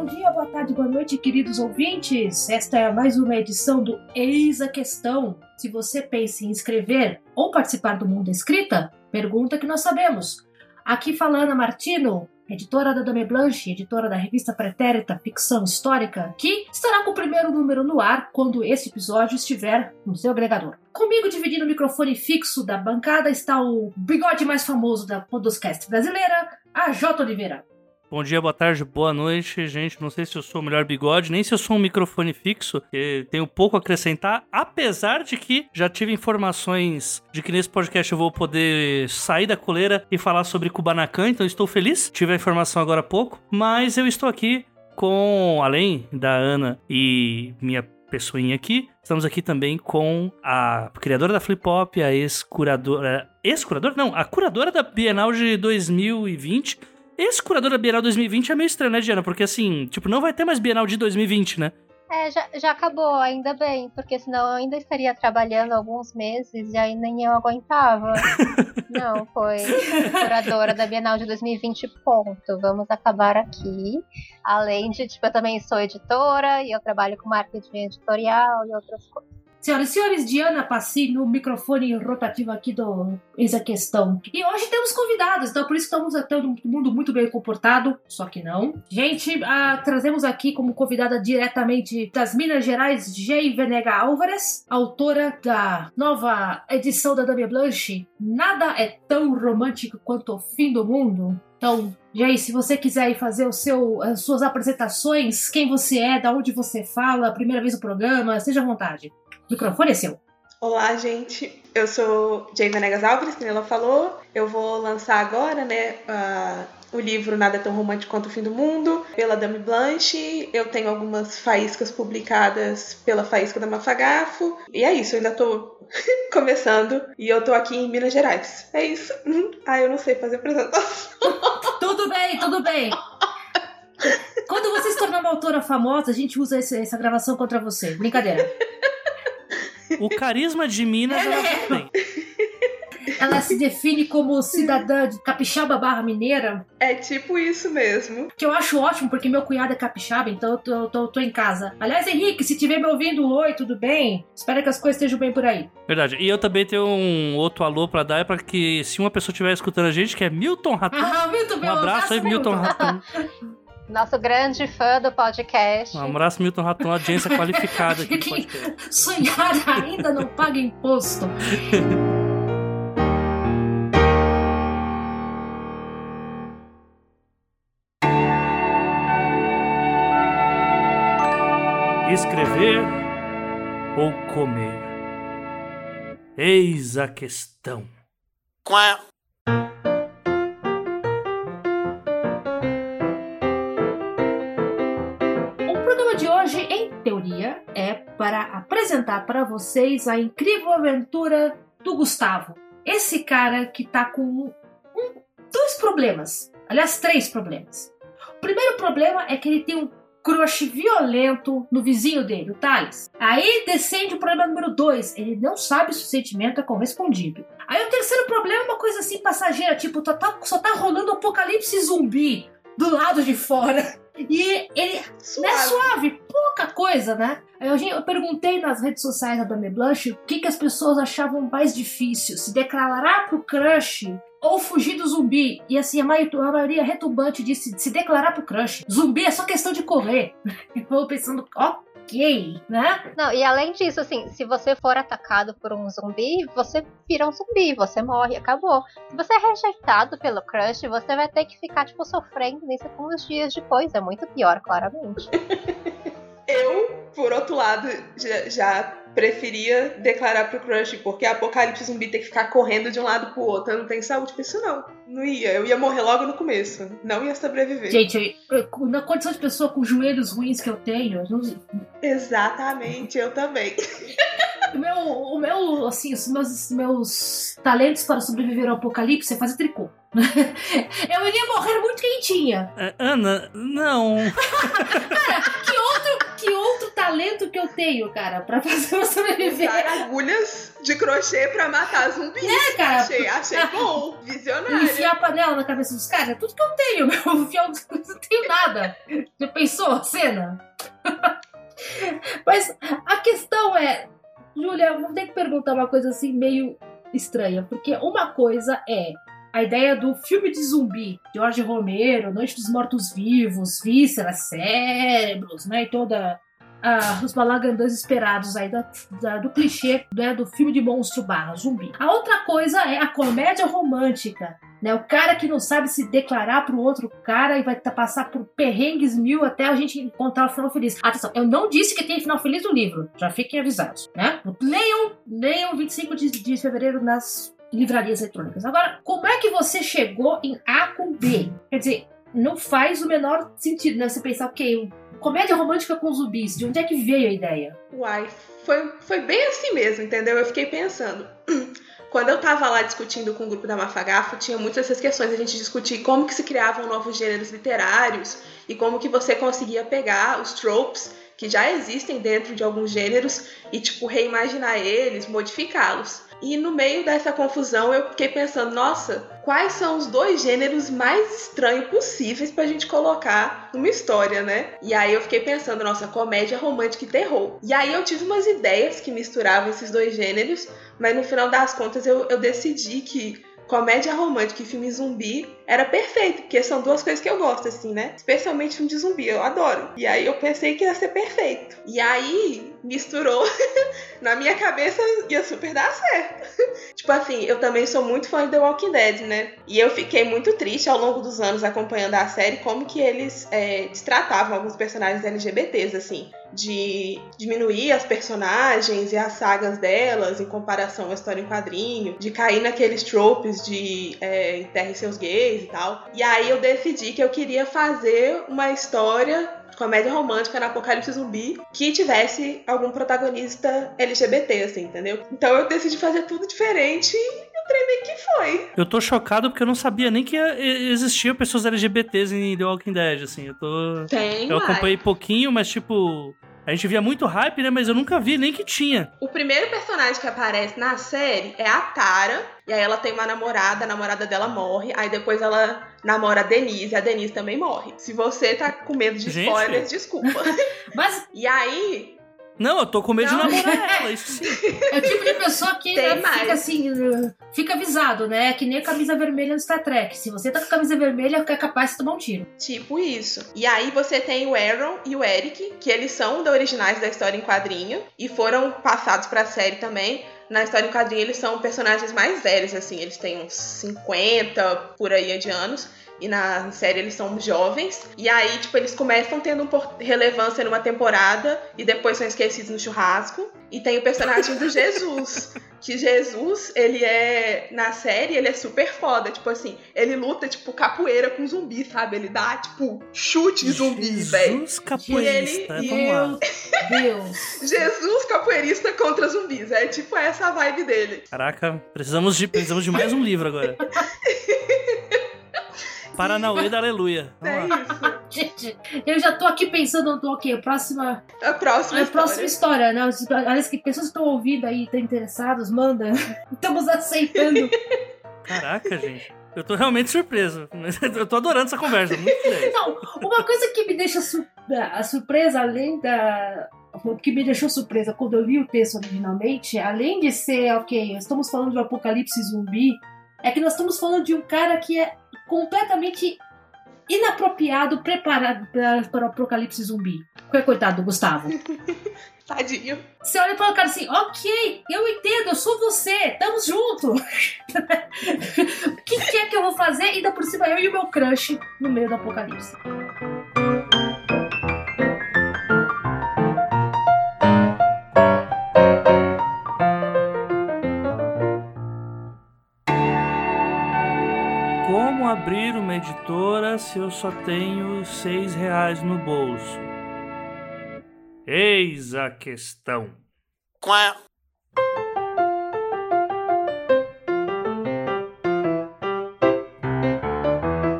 bom dia, boa tarde, boa noite, queridos ouvintes. Esta é mais uma edição do Eis a Questão. Se você pensa em escrever ou participar do mundo escrita, pergunta que nós sabemos. Aqui fala Ana Martino, editora da Dame Blanche, editora da revista Pretérita Ficção Histórica, que estará com o primeiro número no ar quando esse episódio estiver no seu agregador. Comigo, dividindo o microfone fixo da bancada, está o bigode mais famoso da Podoscast brasileira, a J. Oliveira. Bom dia, boa tarde, boa noite, gente. Não sei se eu sou o melhor bigode, nem se eu sou um microfone fixo, tenho pouco a acrescentar, apesar de que já tive informações de que nesse podcast eu vou poder sair da coleira e falar sobre Kubanacan, então estou feliz. Tive a informação agora há pouco, mas eu estou aqui com, além da Ana e minha pessoinha aqui, estamos aqui também com a criadora da Flip Pop, a ex-curadora. Ex-curadora? Não, a curadora da Bienal de 2020 esse curador da Bienal 2020 é meio estranho, né, Diana? Porque assim, tipo, não vai ter mais Bienal de 2020, né? É, já, já acabou, ainda bem, porque senão eu ainda estaria trabalhando alguns meses e aí nem eu aguentava. Não, foi curadora da Bienal de 2020, ponto. Vamos acabar aqui. Além de, tipo, eu também sou editora e eu trabalho com marketing editorial e outras coisas. Senhoras e senhores, Diana Passi no microfone rotativo aqui do Eis Questão. E hoje temos convidados, então por isso estamos todo mundo muito bem comportado, só que não. Gente, trazemos aqui como convidada diretamente das Minas Gerais, Jay Venega Álvares, autora da nova edição da Dame Blanche, Nada é tão romântico quanto o fim do mundo. Então, Jay, se você quiser fazer seu, as suas apresentações, quem você é, da onde você fala, primeira vez no programa, seja à vontade. O microfone é seu. Olá, gente. Eu sou Jay Venegas Alves, como ela falou. Eu vou lançar agora, né, uh, o livro Nada é Tão Romântico Quanto o Fim do Mundo, pela Dame Blanche. Eu tenho algumas faíscas publicadas pela Faísca da Mafagafo. E é isso, eu ainda tô começando e eu tô aqui em Minas Gerais. É isso. Ah, eu não sei fazer apresentação. tudo bem, tudo bem. Quando você se tornar uma autora famosa, a gente usa essa gravação contra você. Brincadeira. O carisma de Minas ela tem. Ela se define como cidadã de capixaba barra mineira. É tipo isso mesmo. Que eu acho ótimo, porque meu cunhado é capixaba, então eu tô, tô, tô em casa. Aliás, Henrique, se estiver me ouvindo, oi, tudo bem? Espero que as coisas estejam bem por aí. Verdade. E eu também tenho um outro alô pra dar, é pra que se uma pessoa estiver escutando a gente, que é Milton Raton. Ah, Milton, um abraço aí, Milton Raton. Nosso grande fã do podcast. Um abraço, Milton Raton, audiência qualificada aqui que Sonhar ainda não paga imposto. Escrever ou comer? Eis a questão. Qual é? é para apresentar para vocês a incrível aventura do Gustavo. Esse cara que tá com um, dois problemas. Aliás, três problemas. O primeiro problema é que ele tem um crush violento no vizinho dele, o Thales. Aí descende o problema número dois. Ele não sabe se o sentimento é correspondido. Aí o terceiro problema é uma coisa assim passageira, tipo, só tá, só tá rolando um apocalipse zumbi do lado de fora. E ele suave. é suave, pouca coisa, né? Eu, eu perguntei nas redes sociais da Dame Blanche o que, que as pessoas achavam mais difícil: se declarar pro crush ou fugir do zumbi. E assim, a maioria retumbante disse se declarar pro crush. Zumbi é só questão de correr. Eu pensando, ó, ok, né? Não, e além disso, assim, se você for atacado por um zumbi, você vira um zumbi, você morre, acabou. Se você é rejeitado pelo crush, você vai ter que ficar, tipo, sofrendo isso uns dias depois. É muito pior, claramente. Eu, por outro lado, já, já, preferia declarar pro crush, porque apocalipse zumbi tem que ficar correndo de um lado pro outro. Eu não tenho saúde pra isso, não. Não ia. Eu ia morrer logo no começo. Não ia sobreviver. Gente, na condição de pessoa com joelhos ruins que eu tenho. Não... Exatamente, eu também. O meu, o meu, assim, os meus, meus talentos para sobreviver ao apocalipse é fazer tricô. Eu iria morrer muito quentinha. É, Ana, não. Cara, que outro, que outro talento que eu tenho, cara, pra fazer você sobreviver. Usar agulhas de crochê pra matar zumbis. É, cara. Achei, achei bom. Visionário. Enfiar a panela na cabeça dos caras, é tudo que eu tenho, meu. Enfiar os... Não tenho nada. Já pensou a cena? Mas a questão é, Júlia, vou ter que perguntar uma coisa assim meio estranha, porque uma coisa é a ideia do filme de zumbi, George Romero, Noite dos Mortos-Vivos, vísceras, cérebros, né, e toda ah, os balagandãs esperados aí da, da- do clichê né, do filme de monstro barra zumbi. A outra coisa é a comédia romântica. Né, o cara que não sabe se declarar pro outro cara e vai passar por perrengues mil até a gente encontrar o final feliz. Atenção, eu não disse que tem final feliz no livro, já fiquem avisados, né? Leiam, leiam 25 de, de fevereiro nas livrarias eletrônicas. Agora, como é que você chegou em A com B? Quer dizer, não faz o menor sentido, né? Você pensar, ok, comédia romântica com zumbis, de onde é que veio a ideia? Uai, foi, foi bem assim mesmo, entendeu? Eu fiquei pensando. Quando eu tava lá discutindo com o grupo da Mafagafo, tinha muitas essas questões, a gente discutir como que se criavam novos gêneros literários e como que você conseguia pegar os tropes que já existem dentro de alguns gêneros e, tipo, reimaginar eles, modificá-los. E no meio dessa confusão eu fiquei pensando, nossa, quais são os dois gêneros mais estranhos possíveis pra gente colocar numa história, né? E aí eu fiquei pensando, nossa, comédia romântica e terror. E aí eu tive umas ideias que misturavam esses dois gêneros, mas no final das contas eu, eu decidi que comédia romântica e filme zumbi era perfeito, porque são duas coisas que eu gosto, assim, né? Especialmente filme de zumbi, eu adoro. E aí eu pensei que ia ser perfeito. E aí misturou na minha cabeça ia super dar certo. tipo assim, eu também sou muito fã de The Walking Dead, né? E eu fiquei muito triste ao longo dos anos acompanhando a série como que eles é, destratavam alguns personagens LGBTs, assim. De diminuir as personagens e as sagas delas em comparação à história em quadrinho, de cair naqueles tropes de é, enterre seus gays e tal. E aí eu decidi que eu queria fazer uma história comédia romântica no Apocalipse Zumbi que tivesse algum protagonista LGBT, assim, entendeu? Então eu decidi fazer tudo diferente e o trem meio que foi. Eu tô chocado porque eu não sabia nem que e- existiam pessoas LGBTs em The Walking Dead, assim. Eu tô. Tem, Eu acompanhei pouquinho, mas tipo. A gente via muito hype, né? Mas eu nunca vi nem que tinha. O primeiro personagem que aparece na série é a Tara. E aí ela tem uma namorada, a namorada dela morre. Aí depois ela namora a Denise, e a Denise também morre. Se você tá com medo de Gente. spoilers, desculpa. Mas E aí, Não, eu tô com medo Não. de namorar ela, isso sim. é o tipo de pessoa que né, mais. fica assim, fica avisado, né? Que nem a camisa vermelha no Star Trek. Se você tá com a camisa vermelha, é capaz de tomar um tiro. Tipo isso. E aí você tem o Aaron e o Eric, que eles são da originais da história em quadrinho e foram passados pra série também. Na história em quadrinho eles são personagens mais velhos, assim, eles têm uns 50 por aí de anos. E na série eles são jovens. E aí, tipo, eles começam tendo relevância numa temporada e depois são esquecidos no churrasco. E tem o personagem do Jesus. Que Jesus, ele é. Na série, ele é super foda. Tipo assim, ele luta, tipo, capoeira com zumbi, sabe? Ele dá, tipo, chute zumbi, velho. Jesus capoeirista. E Vamos lá. Meu Deus. Jesus capoeirista contra zumbis. É tipo essa a vibe dele. Caraca, precisamos de, precisamos de mais um livro agora. Paranauê da Aleluia. É Vamos lá. isso. Gente, eu já tô aqui pensando, tô, ok, próxima, A próxima a história. próxima história, né? Aliás, que pessoas que estão ouvindo aí, estão interessados, manda. Estamos aceitando. Caraca, gente. Eu tô realmente surpreso. Eu tô adorando essa conversa. Então, uma coisa que me deixa sur- a surpresa, além da. O que me deixou surpresa quando eu li o texto originalmente, além de ser, ok, estamos falando de um apocalipse zumbi, é que nós estamos falando de um cara que é completamente inapropriado, preparado para o apocalipse zumbi. Qual é, coitado do Gustavo? Tadinho. Você olha para o cara assim, ok, eu entendo, eu sou você, tamo junto. o que, que é que eu vou fazer? Ainda por cima, eu e o meu crush no meio do apocalipse. Abrir uma editora se eu só tenho seis reais no bolso? Eis a questão.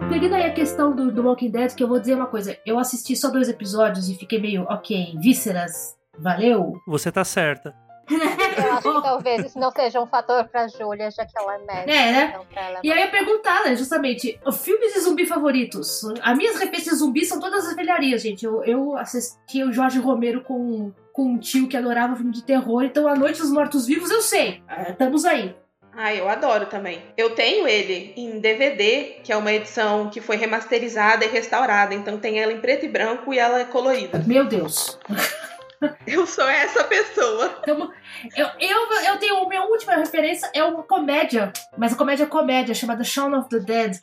Pegando aí a questão do, do Walking Dead, que eu vou dizer uma coisa. Eu assisti só dois episódios e fiquei meio, ok, vísceras, Valeu! Você tá certa. Eu acho que talvez isso não seja um fator pra Júlia, já que ela é médica. É, né? Então, ela... E aí eu ia perguntar, né, justamente, filmes de zumbi favoritos. As minhas referências de zumbi são todas as velharias, gente. Eu, eu assisti o Jorge Romero com, com um tio que adorava filme de terror, então A Noite dos Mortos-Vivos eu sei. Ah, Estamos aí. Ah, eu adoro também. Eu tenho ele em DVD, que é uma edição que foi remasterizada e restaurada. Então tem ela em preto e branco e ela é colorida. Meu Deus. Eu sou essa pessoa. Então, eu, eu, eu tenho. Minha última referência é uma comédia, mas a comédia é comédia, chamada Shaun of the Dead.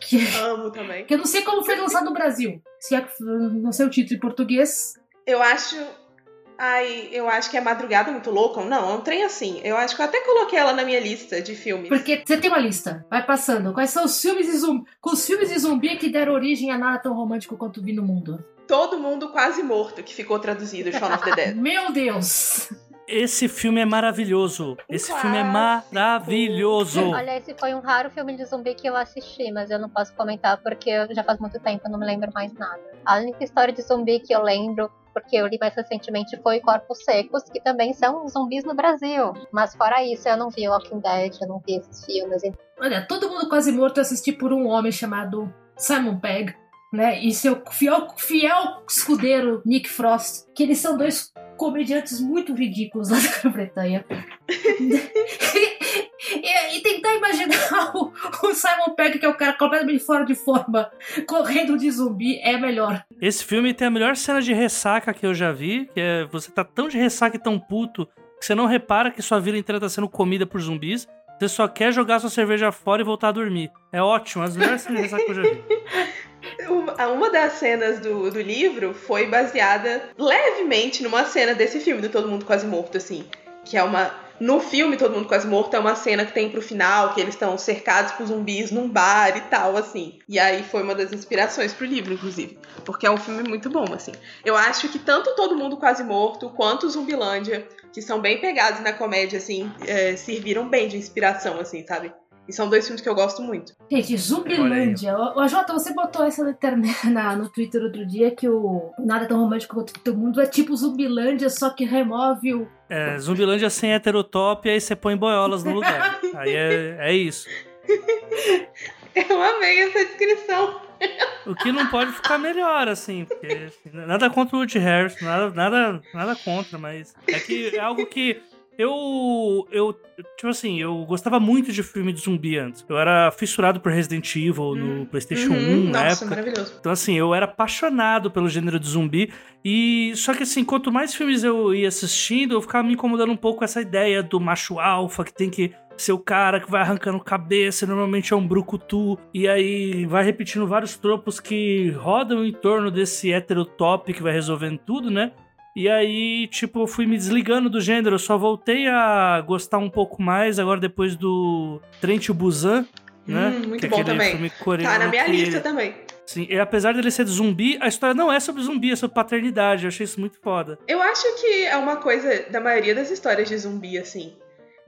Que, Amo também. que eu não sei como foi lançado no Brasil. Se é, não sei o título em português. Eu acho. Ai, eu acho que é Madrugada Muito Louca. Não, é um trem assim. Eu acho que eu até coloquei ela na minha lista de filmes. Porque você tem uma lista, vai passando. Quais são os filmes de zumbi, com os filmes de zumbi que deram origem a nada tão romântico quanto vi no mundo? Todo Mundo Quase Morto, que ficou traduzido, Shaun of the Dead. Meu Deus! Esse filme é maravilhoso. Esse filme é maravilhoso. Olha, esse foi um raro filme de zumbi que eu assisti, mas eu não posso comentar porque já faz muito tempo, eu não me lembro mais nada. A única história de zumbi que eu lembro, porque eu li mais recentemente, foi Corpos Secos, que também são zumbis no Brasil. Mas fora isso, eu não vi Walking Dead, eu não vi esses filmes. Olha, todo mundo quase morto eu assisti por um homem chamado Simon Pegg, né? E seu fiel, fiel escudeiro Nick Frost, que eles são dois comediantes muito ridículos lá da Grã-Bretanha. e, e tentar imaginar o, o Simon Pegg, que é o cara completamente fora de forma, correndo de zumbi, é melhor. Esse filme tem a melhor cena de ressaca que eu já vi, que é você tá tão de ressaca e tão puto que você não repara que sua vida inteira tá sendo comida por zumbis. Você só quer jogar sua cerveja fora e voltar a dormir. É ótimo, as melhores ressaca que eu já vi. Uma das cenas do, do livro foi baseada levemente numa cena desse filme, do Todo Mundo Quase Morto, assim. Que é uma. No filme Todo Mundo Quase Morto é uma cena que tem pro final, que eles estão cercados por zumbis num bar e tal, assim. E aí foi uma das inspirações pro livro, inclusive. Porque é um filme muito bom, assim. Eu acho que tanto Todo Mundo Quase Morto quanto Zumbilândia, que são bem pegados na comédia, assim, é, serviram bem de inspiração, assim, sabe? E são dois filmes que eu gosto muito. Gente, Zumbilândia. Ô, ô, Jota, você botou essa na internet, na, no Twitter outro dia que o Nada Tão Romântico Quanto Todo Mundo é tipo Zumbilândia, só que remove o. É, Zumbilândia sem heterotop, aí você põe boiolas no lugar. Aí é, é isso. Eu amei essa descrição. O que não pode ficar melhor, assim, porque assim, nada contra o Woody Harris, nada, nada, nada contra, mas é que é algo que eu, eu, tipo assim, eu gostava muito de filme de zumbi antes. Eu era fissurado por Resident Evil no PlayStation 1 Uhum, na Nossa, época. maravilhoso. Então, assim, eu era apaixonado pelo gênero de zumbi. E só que, assim, quanto mais filmes eu ia assistindo, eu ficava me incomodando um pouco com essa ideia do macho alfa que tem que ser o cara que vai arrancando cabeça, normalmente é um brucutu, e aí vai repetindo vários tropos que rodam em torno desse heterotop que vai resolvendo tudo, né? E aí, tipo, eu fui me desligando do gênero, eu só voltei a gostar um pouco mais agora depois do Trent Busan, né? Hum, muito que é bom também. Tá na minha lista também. Sim, e apesar dele ser de zumbi, a história não é sobre zumbi, é sobre paternidade. Eu achei isso muito foda. Eu acho que é uma coisa da maioria das histórias de zumbi, assim.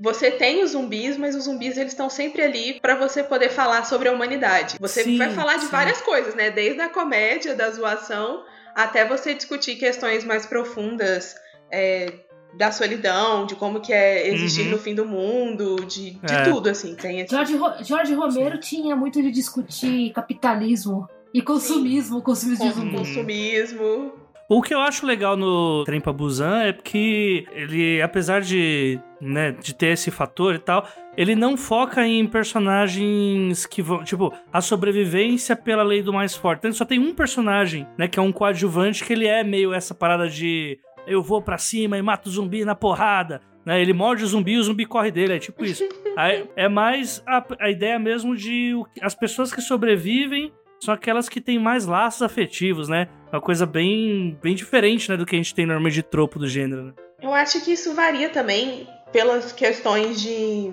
Você tem os zumbis, mas os zumbis eles estão sempre ali pra você poder falar sobre a humanidade. Você Sim, vai falar de sim. várias coisas, né? Desde a comédia, da zoação, até você discutir questões mais profundas é, da solidão, de como que é existir Uhum. no fim do mundo, de, de É. tudo, assim. Tem esse... Jorge, Ro- Jorge Romero tinha muito de discutir capitalismo e consumismo os filmes de zumbi. consumismo. O que eu acho legal no Trem pra Busan é que ele, apesar de, né, de ter esse fator e tal, ele não foca em personagens que vão, tipo, a sobrevivência pela lei do mais forte. Então, só tem um personagem, né, que é um coadjuvante que ele é meio essa parada de eu vou pra cima e mato o zumbi na porrada. Né, ele morde o zumbi e o zumbi corre dele, é tipo isso. Aí, é mais a, a ideia mesmo de o as pessoas que sobrevivem são aquelas que têm mais laços afetivos, né? Uma coisa bem, bem diferente, né, do que a gente tem normalmente de tropo do gênero, né? Eu acho que isso varia também pelas questões de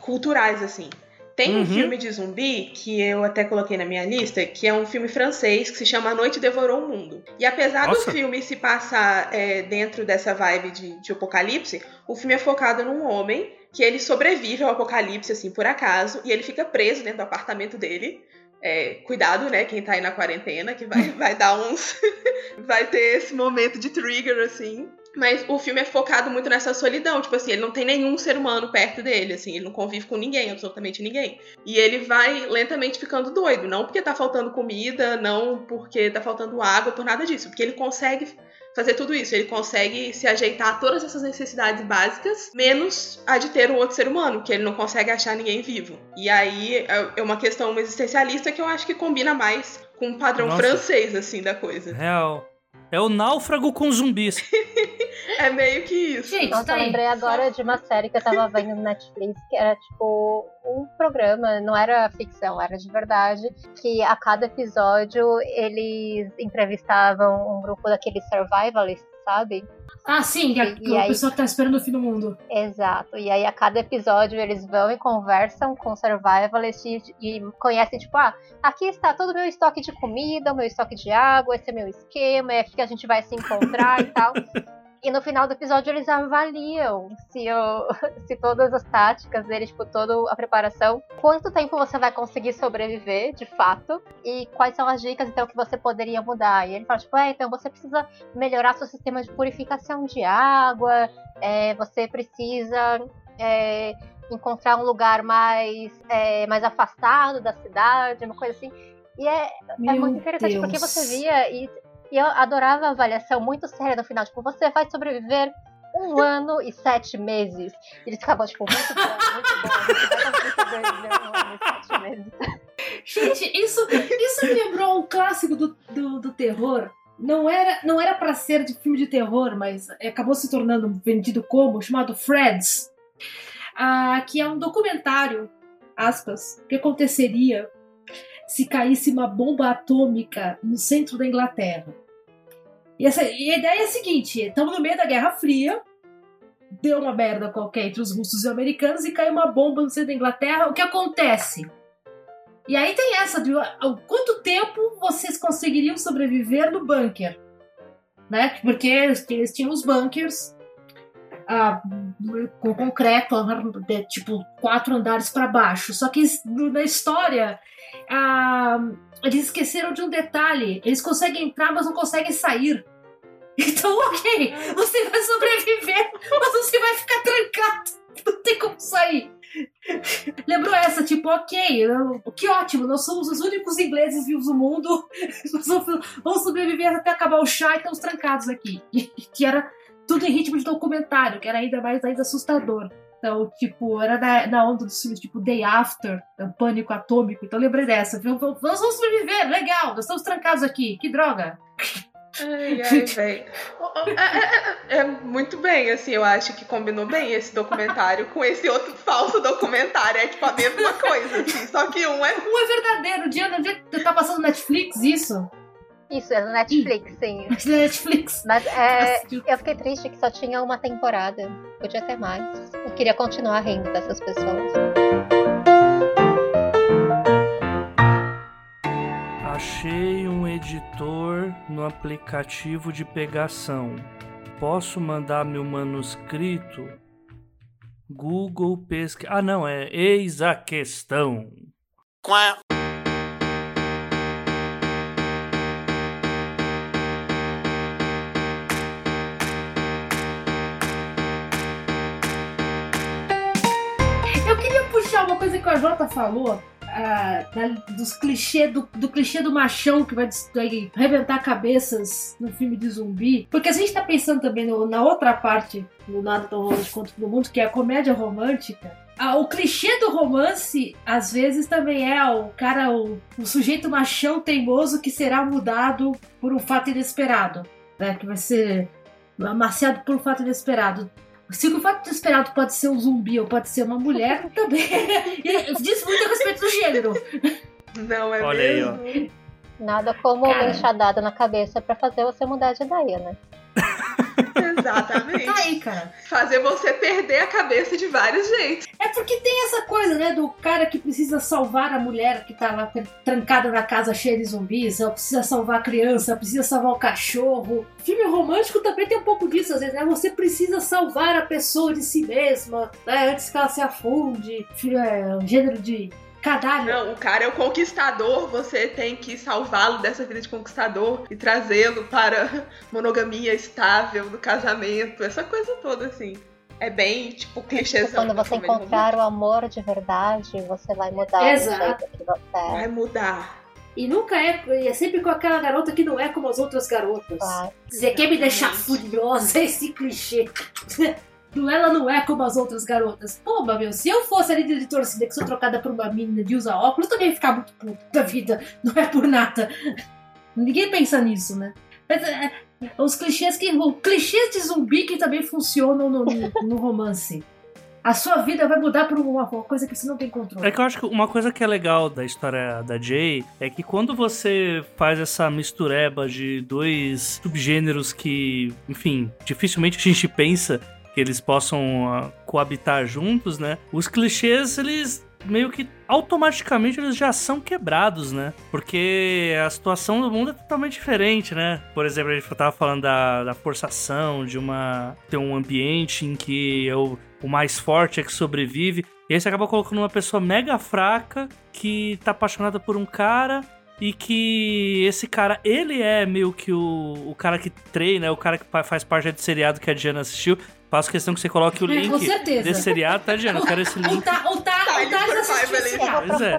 culturais, assim. Tem um Uhum. filme de zumbi que eu até coloquei na minha lista, que é um filme francês que se chama A Noite Devorou o Mundo. E apesar Nossa. do filme se passar é, dentro dessa vibe de, de apocalipse, o filme é focado num homem que ele sobrevive ao apocalipse, assim, por acaso, e ele fica preso dentro do apartamento dele. É, cuidado, né, quem tá aí na quarentena, que vai, vai dar uns. vai ter esse momento de trigger, assim. Mas o filme é focado muito nessa solidão. Tipo assim, ele não tem nenhum ser humano perto dele, assim, ele não convive com ninguém, absolutamente ninguém. E ele vai lentamente ficando doido. Não porque tá faltando comida, não porque tá faltando água, por nada disso. Porque ele consegue fazer tudo isso. Ele consegue se ajeitar a todas essas necessidades básicas, menos a de ter um outro ser humano, que ele não consegue achar ninguém vivo. E aí é, é uma questão existencialista que eu acho que combina mais com o padrão Nossa. francês, assim, da coisa. Real. É o náufrago com zumbis. É meio que isso. Gente, Nossa, tá eu lembrei agora de uma série que eu tava vendo no Netflix, que era tipo um programa, não era ficção, era de verdade, que a cada episódio eles entrevistavam um grupo daqueles survivalists, sabe? Ah, sim, que é E- e a aí- pessoa tá esperando o fim do mundo. Exato. E aí a cada episódio eles vão e conversam com survivalists e, e conhecem, tipo, ah, aqui está todo o meu estoque de comida, o meu estoque de água, esse é meu esquema, é aqui que a gente vai se encontrar e tal. E no final do episódio eles avaliam se, o, se todas as táticas deles, tipo, toda a preparação, quanto tempo você vai conseguir sobreviver, de fato, e quais são as dicas, então, que você poderia mudar. E ele fala, tipo, é, então você precisa melhorar seu sistema de purificação de água, é, você precisa é, encontrar um lugar mais, é, mais afastado da cidade, uma coisa assim. E é, é muito interessante porque Deus. você via e, e eu adorava a avaliação muito séria no final. Tipo, você vai sobreviver um ano e sete meses. E eles ficavam, tipo, muito bom, muito bom. Conseguir sobreviver um ano e sete meses. Gente, isso, isso me lembrou um clássico do, do, do terror. Não era, não era para ser de filme de terror, mas acabou se tornando vendido como, chamado Freds. Ah, que é um documentário, aspas, que aconteceria se caísse uma bomba atômica no centro da Inglaterra. E, essa, e a ideia é a seguinte: estamos no meio da Guerra Fria, deu uma merda qualquer entre os russos e os americanos e caiu uma bomba no centro da Inglaterra. O que acontece? E aí tem essa de quanto tempo vocês conseguiriam sobreviver no bunker? Né? Porque eles, tinham os bunkers ah, com concreto, tipo quatro andares para baixo. Só que na história ah, eles esqueceram de um detalhe: eles conseguem entrar, mas não conseguem sair. Então, ok, você vai sobreviver, mas você vai ficar trancado. Não tem como sair. Lembrou essa, tipo, ok, que ótimo, nós somos os únicos ingleses vivos no mundo, vamos, sobreviver até acabar o chá e estamos trancados aqui. Que era tudo em ritmo de documentário, que era ainda mais ainda assustador. Então, tipo, era na, na onda dos filmes tipo Day After, é pânico atômico. Então, lembrei dessa. Vamos, vamos vamos sobreviver, legal, nós estamos trancados aqui, que droga. Ai, ai, velho. É, é- é muito bem, assim, eu acho que combinou bem esse documentário com esse outro falso documentário. É tipo a mesma coisa, assim, só que um é. Um é verdadeiro, Diana, é tá passando Netflix isso? Isso, é no Netflix, sim. Netflix. Mas é, eu fiquei triste que só tinha uma temporada. Podia ter mais. Eu queria continuar rindo dessas pessoas. Achei um editor no aplicativo de pegação. Posso mandar meu manuscrito? Google pesquisa. Ah, não, é eis a questão. Eu coisa que a Jota falou. ah, da- dos clichê do, do clichê do machão que vai, vai arrebentar cabeças no filme de zumbi. Porque a gente tá pensando também no- na outra parte do Nada Tão Romântico Quanto Mundo, que é a comédia romântica. Ah, o clichê do romance, às vezes, também é o cara, o, o sujeito machão teimoso que será mudado por um fato inesperado. Né? Que vai ser amaciado por um fato inesperado. Se o fato inesperado pode ser um zumbi ou pode ser uma mulher, também E diz muito a respeito do gênero. Não é Olha aí, ó. mesmo? Nada como uma enxadada na cabeça pra fazer você mudar de ideia, né? Exatamente. Tá aí, cara. Fazer você perder a cabeça de vários jeitos. É porque tem essa coisa, né, do cara que precisa salvar a mulher que tá lá trancada na casa cheia de zumbis, ela precisa salvar a criança, precisa salvar o cachorro. Filme romântico também tem um pouco disso, às vezes, né? Você precisa salvar a pessoa de si mesma, né, antes que ela se afunde. Filho, é um gênero de Canalha. Não, o cara é o conquistador, você tem que salvá-lo dessa vida de conquistador e trazê-lo para monogamia estável no casamento, essa coisa toda assim. É bem, tipo, clichêzão. Quando da você encontrar o amor de verdade, você vai mudar Exato. o jeito que você Vai é. mudar. E nunca é. e É sempre com aquela garota que não é como as outras garotas. Claro. Você quer me deixar furiosa, esse clichê. Ela não é como as outras garotas. Pô, meu, se eu fosse ali de torcida que sou trocada por uma menina de usar óculos, também ia ficar muito puto da vida. Não é por nada. Ninguém pensa nisso, né? Mas, é, os clichês que. clichês de zumbi que também funcionam no, no romance. A sua vida vai mudar por uma coisa que você não tem controle. É que eu acho que uma coisa que é legal da história da Jay é que quando você faz essa mistureba de dois subgêneros que, enfim, dificilmente a gente pensa que eles possam ah, coabitar juntos, né? Os clichês, eles meio que automaticamente eles já são quebrados, né? Porque a situação do mundo é totalmente diferente, né? Por exemplo, a gente tava falando da, da forçação, de uma ter um ambiente em que é o, mais forte é que sobrevive. E aí você acaba colocando uma pessoa mega fraca que tá apaixonada por um cara e que esse cara, ele é meio que o, o cara que treina, o cara que faz parte do seriado que a Diana assistiu. Faço questão que você coloque o É, link com certeza. desse seriado, tá, Diana? Eu quero esse O, link. o, Tá, o ele Thales foi assistiu pai, esse cara. Pois é. eu já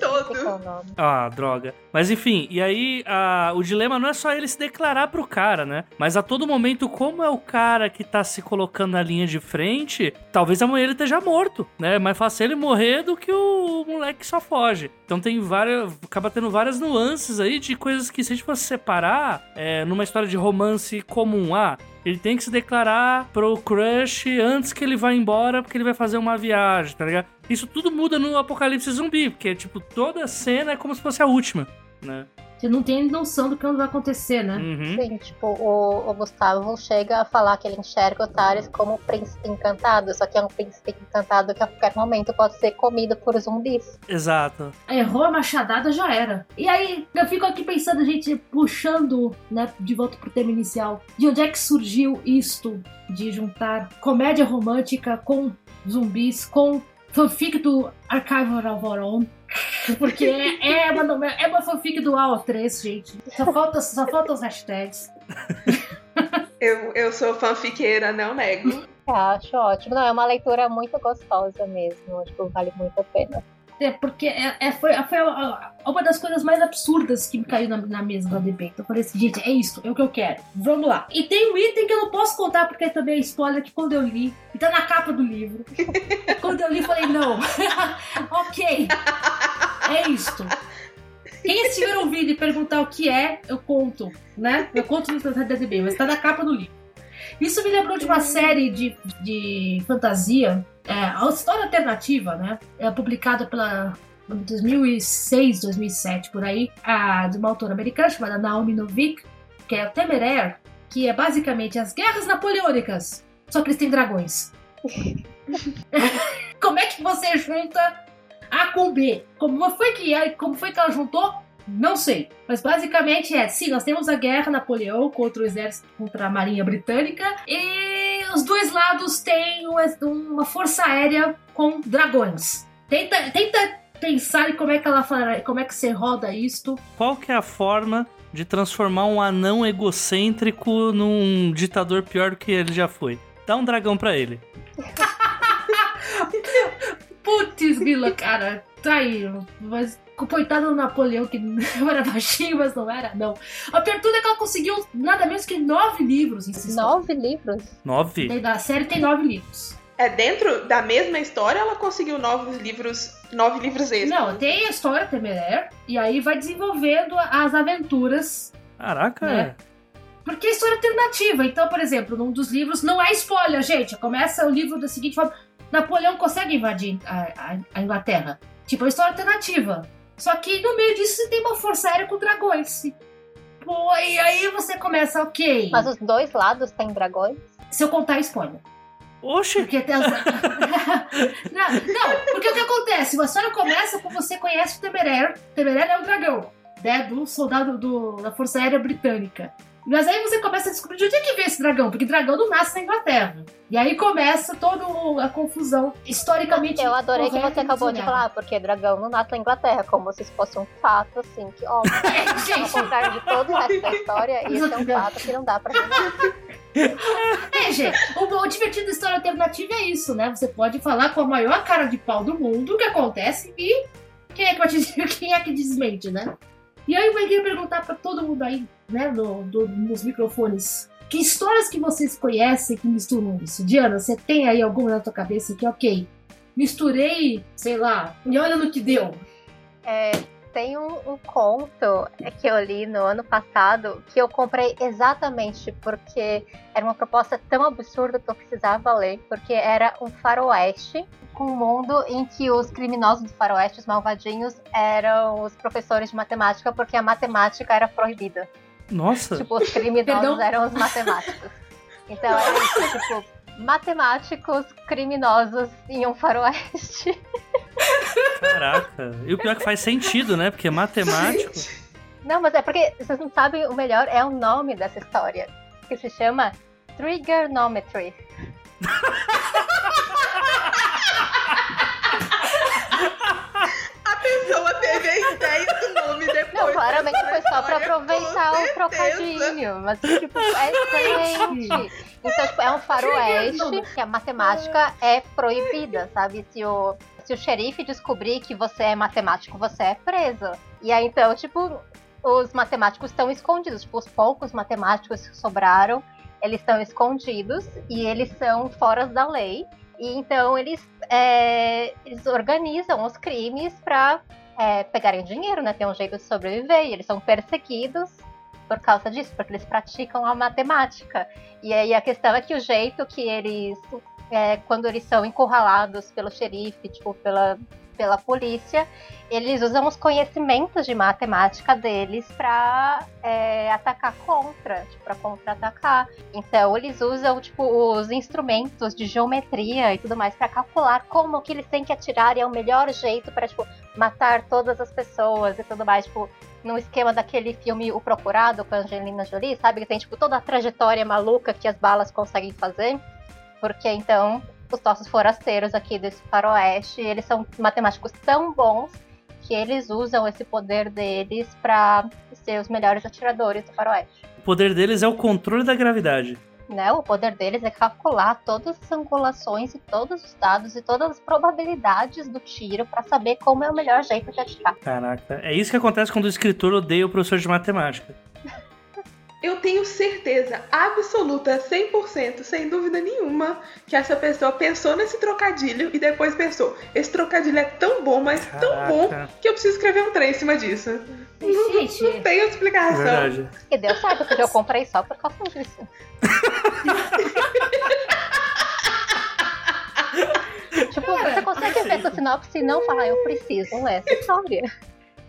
Todo. o nome. Ah, droga. Mas enfim, e aí a- o dilema não é só ele se declarar pro cara, né? Mas a todo momento, como é o cara que tá se colocando na linha de frente, talvez amanhã ele esteja morto, né? É mais fácil ele morrer do que o moleque que só foge. Então tem várias. acaba tendo várias nuances aí de coisas que se a gente fosse separar é, numa história de romance comum, ah. Ele tem que se declarar pro crush antes que ele vá embora, porque ele vai fazer uma viagem, tá ligado? Isso tudo muda no Apocalipse Zumbi, porque, tipo, toda cena é como se fosse a última, né? Você não tem noção do que vai acontecer, né? Uhum. Sim, tipo, o, o Gustavo chega a falar que ele enxerga o Thales como príncipe encantado, só que é um príncipe encantado que a qualquer momento pode ser comido por zumbis. Exato. Errou a machadada, já era. E aí, eu fico aqui pensando, gente, puxando, né, de volta pro tema inicial. De onde é que surgiu isto de juntar comédia romântica com zumbis, com fanfic do Archival of Our Own? Porque é, é uma, novela- é uma fanfic do AO3, gente. Só falta, só falta os hashtags. Eu, eu sou fanfiqueira, não nego. Eu acho ótimo. Não, é uma leitura muito gostosa mesmo. Tipo, vale muito a pena. É, porque é, é- foi, foi uma das coisas mais absurdas que me caiu na, na mesa da debate. Eu falei assim, gente, é isso, é o que eu quero. Vamos lá. E tem um item que eu não posso contar porque também é spoiler que quando eu li, e tá na capa do livro. quando eu li, eu falei, não. ok. É isto. Quem estiver ouvindo e perguntar o que é, eu conto, né? Eu conto no DDB, mas tá na capa do livro. Isso me lembrou de uma série de, de fantasia, é, a história alternativa, né? É publicada pela 2006, 2007, por aí, a, de uma autora americana chamada Naomi Novik, que é o Temeraire, que é basicamente as guerras napoleônicas, só que eles têm dragões. Como é que você junta A com B? Como foi que, como foi que ela juntou? Não sei. Mas basicamente é, sim, nós temos a guerra Napoleão contra o exército, contra a marinha britânica. E os dois lados têm um- uma força aérea com dragões. Tenta, tenta pensar em como é que ela como é que você roda isto. Qual que é a forma de transformar um anão egocêntrico num ditador pior do que ele já foi? Dá um dragão pra ele. Putz, Mila, cara, tá aí. Mas coitado do Napoleão, que não era baixinho, mas não era, não. A é que ela conseguiu nada menos que nove livros em si. Nove livros? Nove? Da série tem nove livros. É dentro da mesma história, ela conseguiu novos livros, nove livros extras. Não, tem a história Temerer, e aí vai desenvolvendo as aventuras. Caraca. Né? Porque é história alternativa. Então, por exemplo, num dos livros, não é spoiler, gente. Começa o livro da seguinte forma: Napoleão consegue invadir a, a- a Inglaterra. Tipo, é história alternativa. Só que no meio disso você tem uma força aérea com dragões. Pô, e aí você começa, ok. Mas os dois lados têm dragões? Se eu contar é spoiler. Oxe! Porque tem as... não, não, porque o que acontece? A história começa com você conhece o. Temerer é o dragão, né? Do soldado do- da Força Aérea Britânica. Mas aí você começa a descobrir de onde é que vem esse dragão, porque dragão não nasce na Inglaterra. E aí começa toda a confusão historicamente. Eu adorei que você acabou de falar, porque dragão não nasce na Inglaterra, como se isso fosse um fato, assim, que óbvio. É, Ao gente, contrário de todo o resto da história, isso é um fato que não dá pra é, gente, o, o divertido da história alternativa é isso, né? Você pode falar com a maior cara de pau do mundo o que acontece e quem é que, quem é que desmente, né? E aí eu queria perguntar pra todo mundo aí, né, do- nos microfones, que histórias que vocês conhecem que misturam isso? Diana, você tem aí alguma na tua cabeça que, ok, misturei, sei lá, e olha no que deu. É, tem um, um conto que eu li no ano passado que eu comprei exatamente porque era uma proposta tão absurda que eu precisava ler, porque era um faroeste, um mundo em que os criminosos do faroeste, os malvadinhos, eram os professores de matemática, porque a matemática era proibida. Nossa, Tipo, os criminosos Perdão? eram os matemáticos. Então era isso, tipo, matemáticos criminosos em um faroeste. caraca. E o pior é que faz sentido, né? Porque matemático. Não, mas é porque vocês não sabem o melhor é o nome dessa história, que se chama Trigonometry. A pessoa teve a ideia do nome depois. Não, claramente foi só pra aproveitar o trocadilho, mas tipo, é excelente. Então, tipo, é um faroeste que a matemática é proibida, sabe? Se o, se o xerife descobrir que você é matemático, você é preso. E aí, então, tipo, os matemáticos estão escondidos. Tipo, os poucos matemáticos que sobraram, eles estão escondidos e eles são fora da lei. E então eles, é, eles organizam os crimes pra é, pegarem dinheiro, né? Tem um jeito de sobreviver. E eles são perseguidos por causa disso, porque eles praticam a matemática. E aí a questão é que o jeito que eles, é, quando eles são encurralados pelo xerife, tipo, pela, pela polícia, eles usam os conhecimentos de matemática deles pra é, atacar contra, tipo, pra contra-atacar. Então eles usam, tipo, os instrumentos de geometria e tudo mais pra calcular como que eles têm que atirar e é o melhor jeito pra, tipo, matar todas as pessoas e tudo mais, tipo, no esquema daquele filme O Procurado com a Angelina Jolie, sabe? Que tem, tipo, toda a trajetória maluca que as balas conseguem fazer. Porque, então, os nossos forasteiros aqui desse faroeste, eles são matemáticos tão bons que eles usam esse poder deles pra ser os melhores atiradores do faroeste. O poder deles é o controle da gravidade. Né? O poder deles é calcular todas as angulações e todos os dados e todas as probabilidades do tiro pra saber como é o melhor jeito de atirar. Caraca. É isso que acontece quando o escritor odeia o professor de matemática. Eu tenho certeza absoluta, 100%, sem dúvida nenhuma, que essa pessoa pensou nesse trocadilho e depois pensou: esse trocadilho é tão bom, mas tão bom, Caraca. que eu preciso escrever um trem em cima disso. Não Gente, tem outra É explicação. verdade. E deu certo, porque eu comprei só por causa disso. tipo, você consegue ver essa sinopse e não falar, eu preciso ler essa história.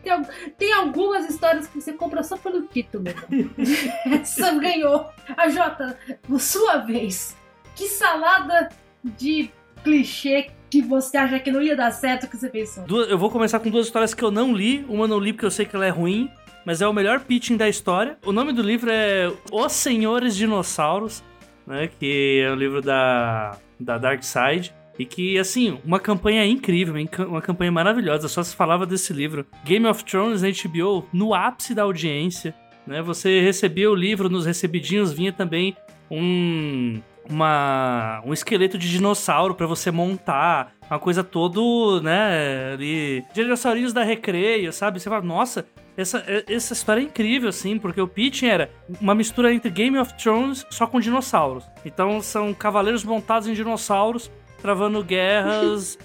Tem, tem algumas histórias que você compra só pelo título. Essa ganhou. A Jota, sua vez, que salada de clichê que você acha que não ia dar certo que você pensou? Duas- eu vou começar com duas histórias que eu não li. Uma eu não li porque eu sei que ela é ruim, mas é o melhor pitching da história. O nome do livro é Os Senhores Dinossauros, né? Que é um livro da, da Dark Side. E que, assim, uma campanha incrível, uma campanha maravilhosa. Só se falava desse livro. Game of Thrones na HBO, no ápice da audiência. Né? Você recebia o livro, nos recebidinhos vinha também um, uma, um esqueleto de dinossauro pra você montar. Uma coisa todo, né, ali... Dinossaurinhos da Recreio, sabe? Você fala, nossa, essa, essa história é incrível, assim, porque o pitch era uma mistura entre Game of Thrones só com dinossauros. Então são cavaleiros montados em dinossauros, travando guerras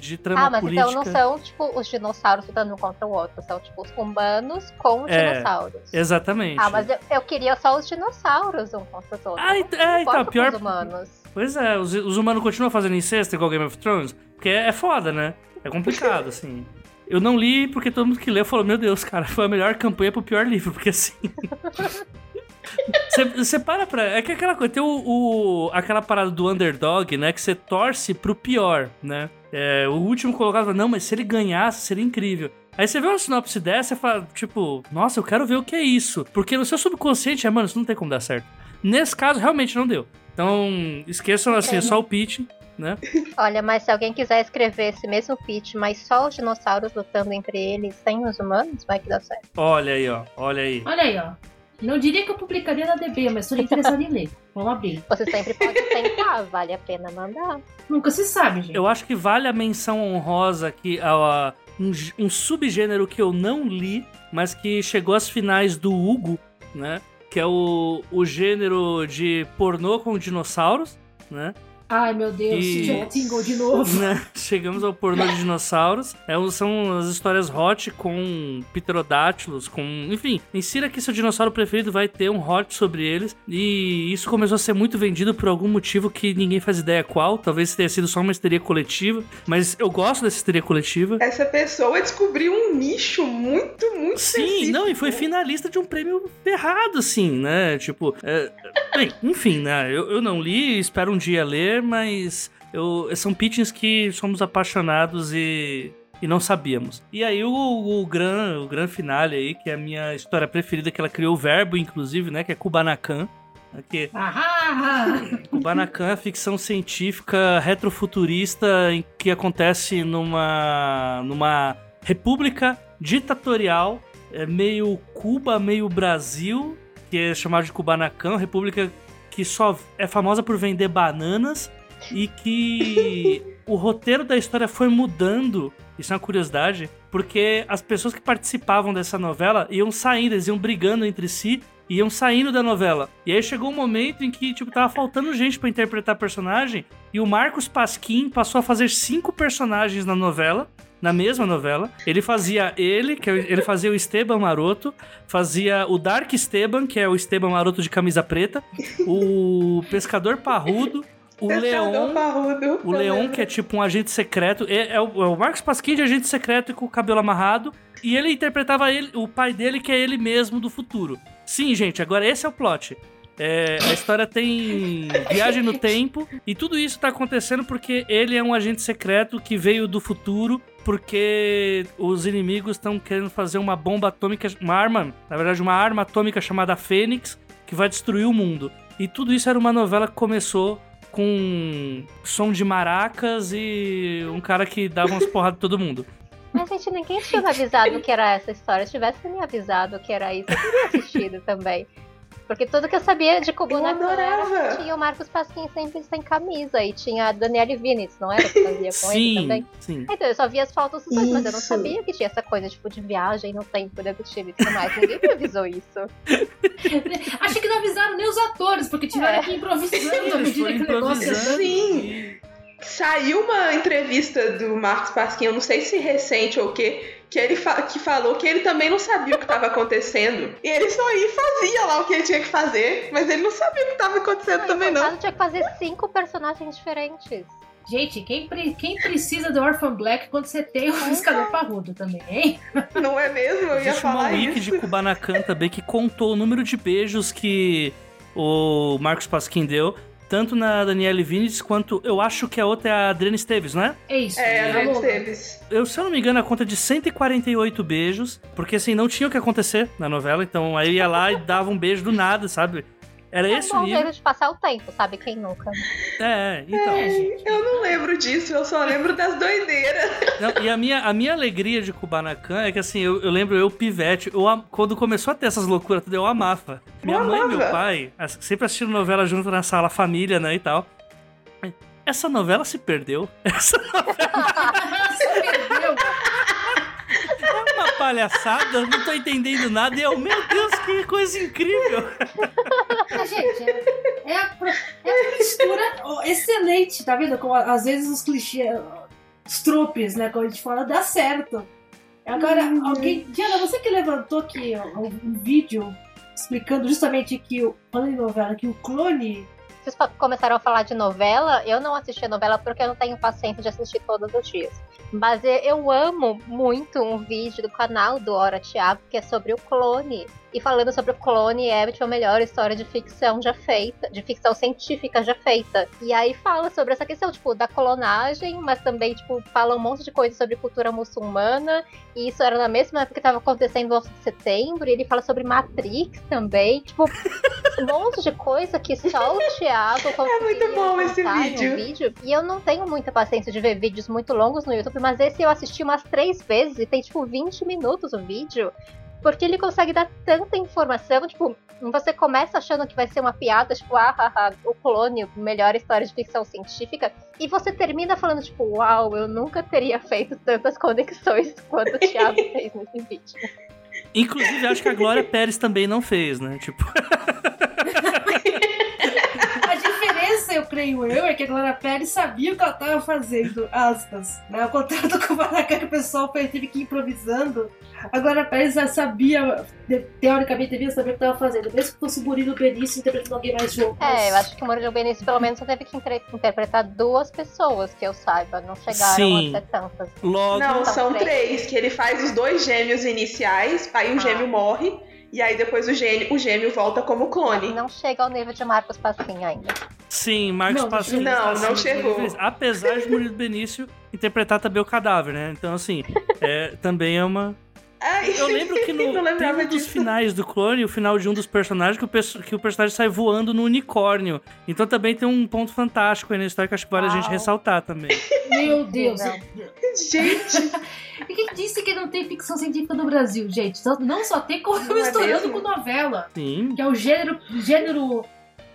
de trama Ah, mas política. então não são, tipo, os dinossauros lutando um contra o outro. São, tipo, os humanos com os É, dinossauros. Exatamente. Ah, mas eu, eu queria só os dinossauros um contra os outros. Ah, Eu ent- não é, então, pior- os humanos. Pois é, os, os humanos continuam fazendo incesto igual Game of Thrones, porque é, é foda, né? É complicado, assim. Eu não li porque todo mundo que leu falou: Meu Deus, cara, foi a melhor campanha pro pior livro, porque assim. Você para pra. É que aquela coisa, tem o, o- aquela parada do underdog, né? Que você torce pro pior, né? É, o último colocado fala, não, mas se ele ganhasse, seria incrível. Aí você vê uma sinopse dessa e fala, tipo, nossa, eu quero ver o que é isso. Porque no seu subconsciente é, mano, isso não tem como dar certo. Nesse caso, realmente não deu. Então, esqueçam assim, é só o pitch, né? Olha, mas se alguém quiser escrever esse mesmo pitch, mas só os dinossauros lutando entre eles sem os humanos, vai que dá certo. Olha aí, ó. Olha aí. Olha aí, ó. Não diria que eu publicaria na DB, mas estou interessado em ler. Vamos abrir. Você sempre pode tentar, vale a pena mandar. Nunca se sabe, gente. Eu acho que vale a menção honrosa aqui a, um, um subgênero que eu não li, mas que chegou às finais do Hugo, né? Que é o, o gênero de pornô com dinossauros, né? Ai, meu Deus, e... Jack Tingle de novo. Né? Chegamos ao pornô de dinossauros. É, são as histórias hot com pterodátilos, com. Enfim, insira que seu dinossauro preferido vai ter um hot sobre eles. E isso começou a ser muito vendido por algum motivo que ninguém faz ideia qual. Talvez tenha sido só uma histeria coletiva. Mas eu gosto dessa histeria coletiva. Essa pessoa descobriu um nicho muito, muito Sim, específico. não, e foi finalista de um prêmio ferrado, assim, né? Tipo, é... bem, enfim, né? Eu, eu não li, espero um dia ler mas eu, são pitchings que somos apaixonados e, e não sabíamos. E aí o, o, gran, o gran finale aí, que é a minha história preferida, que ela criou o verbo, inclusive, né? Que é Kubanakan. Aqui. Kubanakan é ficção científica retrofuturista em que acontece numa, numa república ditatorial, é meio Cuba, meio Brasil, que é chamado de Kubanakan, república que só é famosa por vender bananas e que o roteiro da história foi mudando. Isso é uma curiosidade, porque as pessoas que participavam dessa novela iam saindo, eles iam brigando entre si, iam saindo da novela. E aí chegou um momento em que, tipo, tava faltando gente para interpretar personagem, e o Marcos Pasquim passou a fazer cinco personagens na novela, na mesma novela. Ele fazia ele, que é ele fazia o Esteban Maroto, fazia o Dark Esteban, que é o Esteban Maroto de camisa preta, o Pescador Parrudo, o Leon, Parrudo, o Leon que é tipo um agente secreto, é, é, o, é o Marcos Pasquim de agente secreto com o cabelo amarrado, e ele interpretava ele, o pai dele que é ele mesmo do futuro. Sim, gente, agora esse é o plot. É, a história tem viagem no tempo e tudo isso tá acontecendo porque ele é um agente secreto que veio do futuro porque os inimigos estão querendo fazer uma bomba atômica, uma arma, na verdade, uma arma atômica chamada Fênix que vai destruir o mundo. E tudo isso era uma novela que começou com som de maracas e um cara que dava umas porradas em todo mundo. Mas, gente, ninguém tinha avisado que era essa história. Se tivesse me avisado que era isso, eu teria assistido também. Porque tudo que eu sabia de Kubanacan era tinha o Marcos Pasquim sempre sem camisa. E tinha a Daniele Vinitz, não era? Que fazia com sim, ele também. Sim. Então eu só via as fotos dos dois, mas eu não sabia que tinha essa coisa, tipo, de viagem no tempo né, do time e tudo mais. Ninguém me avisou isso. Acho que não avisaram nem os atores, porque tiveram é. que improvisando à medida que o negócio Sim. Saiu uma entrevista do Marcos Pasquim, eu não sei se recente ou o quê, que ele fa que falou que ele também não sabia o que estava acontecendo. E ele só ia e fazia lá o que ele tinha que fazer, mas ele não sabia o que estava acontecendo também não. tinha que fazer cinco personagens diferentes. Gente, quem, pre quem precisa do Orphan Black quando você tem o Pescador Parrudo também, hein? Não é mesmo? Eu ia Existe falar uma wiki de Kubanacan também que contou o número de beijos que o Marcos Pasquim deu tanto na Danielle Vinitz quanto eu acho que a outra é a Adriana Esteves, não é? É isso. É, a Adriana. Esteves. Eu, se eu não me engano, a conta é de 148 beijos, porque assim, não tinha o que acontecer na novela, então aí ia lá e dava um beijo do nada, sabe? Era É esse um bom nível. jeito de passar o tempo, sabe? Quem nunca? É, então. É, gente. Eu não lembro disso, eu só lembro das doideiras. Não, e a minha, a minha alegria de Kubanacan é que assim, eu, eu lembro eu, pivete, eu, quando começou a ter essas loucuras tudo, eu amava. Minha Eu mãe e meu pai sempre assistindo novela junto na sala, família, né, e tal. Essa novela se perdeu. Essa Você perdeu. Palhaçada, não tô entendendo nada. E eu, meu Deus, que coisa incrível. Gente, é, é a, é a mistura excelente, tá vendo? Como às vezes os clichês, os tropes, né? Quando a gente fala, dá certo. Agora, alguém. Diana, você que levantou aqui um, um vídeo explicando justamente que, o- falando em novela, que o clone vocês começaram a falar de novela, eu não assisti a novela porque eu não tenho paciência de assistir todos os dias. Mas eu amo muito um vídeo do canal do Hora Thiago, que é sobre o clone. E falando sobre o clone é tipo, a melhor história de ficção já feita, de ficção científica já feita. E aí fala sobre essa questão, tipo, da clonagem, mas também, tipo, fala um monte de coisa sobre cultura muçulmana. E isso era na mesma época que estava acontecendo o 11 de setembro. E ele fala sobre Matrix também. Tipo, um monte de coisa que só o Thiago É muito bom esse vídeo. vídeo. E eu não tenho muita paciência de ver vídeos muito longos no YouTube, mas esse eu assisti umas três vezes e tem, tipo, 20 minutos o vídeo. Porque ele consegue dar tanta informação, tipo, você começa achando que vai ser uma piada, tipo, ah, ah, ah o clone, melhor história de ficção científica, e você termina falando, tipo, uau, eu nunca teria feito tantas conexões quanto o Thiago fez nesse vídeo. Inclusive, acho que a Glória Pérez também não fez, né? Tipo. diferença, eu é que a Glória Pérez sabia o que ela estava fazendo, aspas. Né? Ao contrário do que o Maracanã, que o pessoal teve que ir improvisando, a Glória Pérez já sabia, teoricamente devia saber o que estava fazendo, mesmo que fosse o Murilo Benício interpretando alguém mais jovem. É, eu acho que o Murilo Benício pelo menos só teve que interpretar duas pessoas, que eu saiba, não chegaram Sim. a ser tantas. Logo... Não, são, três. três, que ele faz os dois gêmeos iniciais, aí o ah. gêmeo morre, e aí depois o gêmeo, o gêmeo volta como clone. Não chega ao nível de Marcos Passinho ainda. Sim, Marcos não, Passinho. Não, não chegou. Apesar de Murilo Benício interpretar também o cadáver, né? Então, assim, é, também é uma. Ai, eu lembro que no tem um dos finais do clone, o final de um dos personagens, que o, que o personagem sai voando no unicórnio. Então também tem um ponto fantástico aí na história que acho que vale Uau. a gente ressaltar também. Meu Deus! gente! E quem disse que não tem ficção científica no Brasil, gente? Não só tem como não misturando é com novela. Sim. Que é o gênero, gênero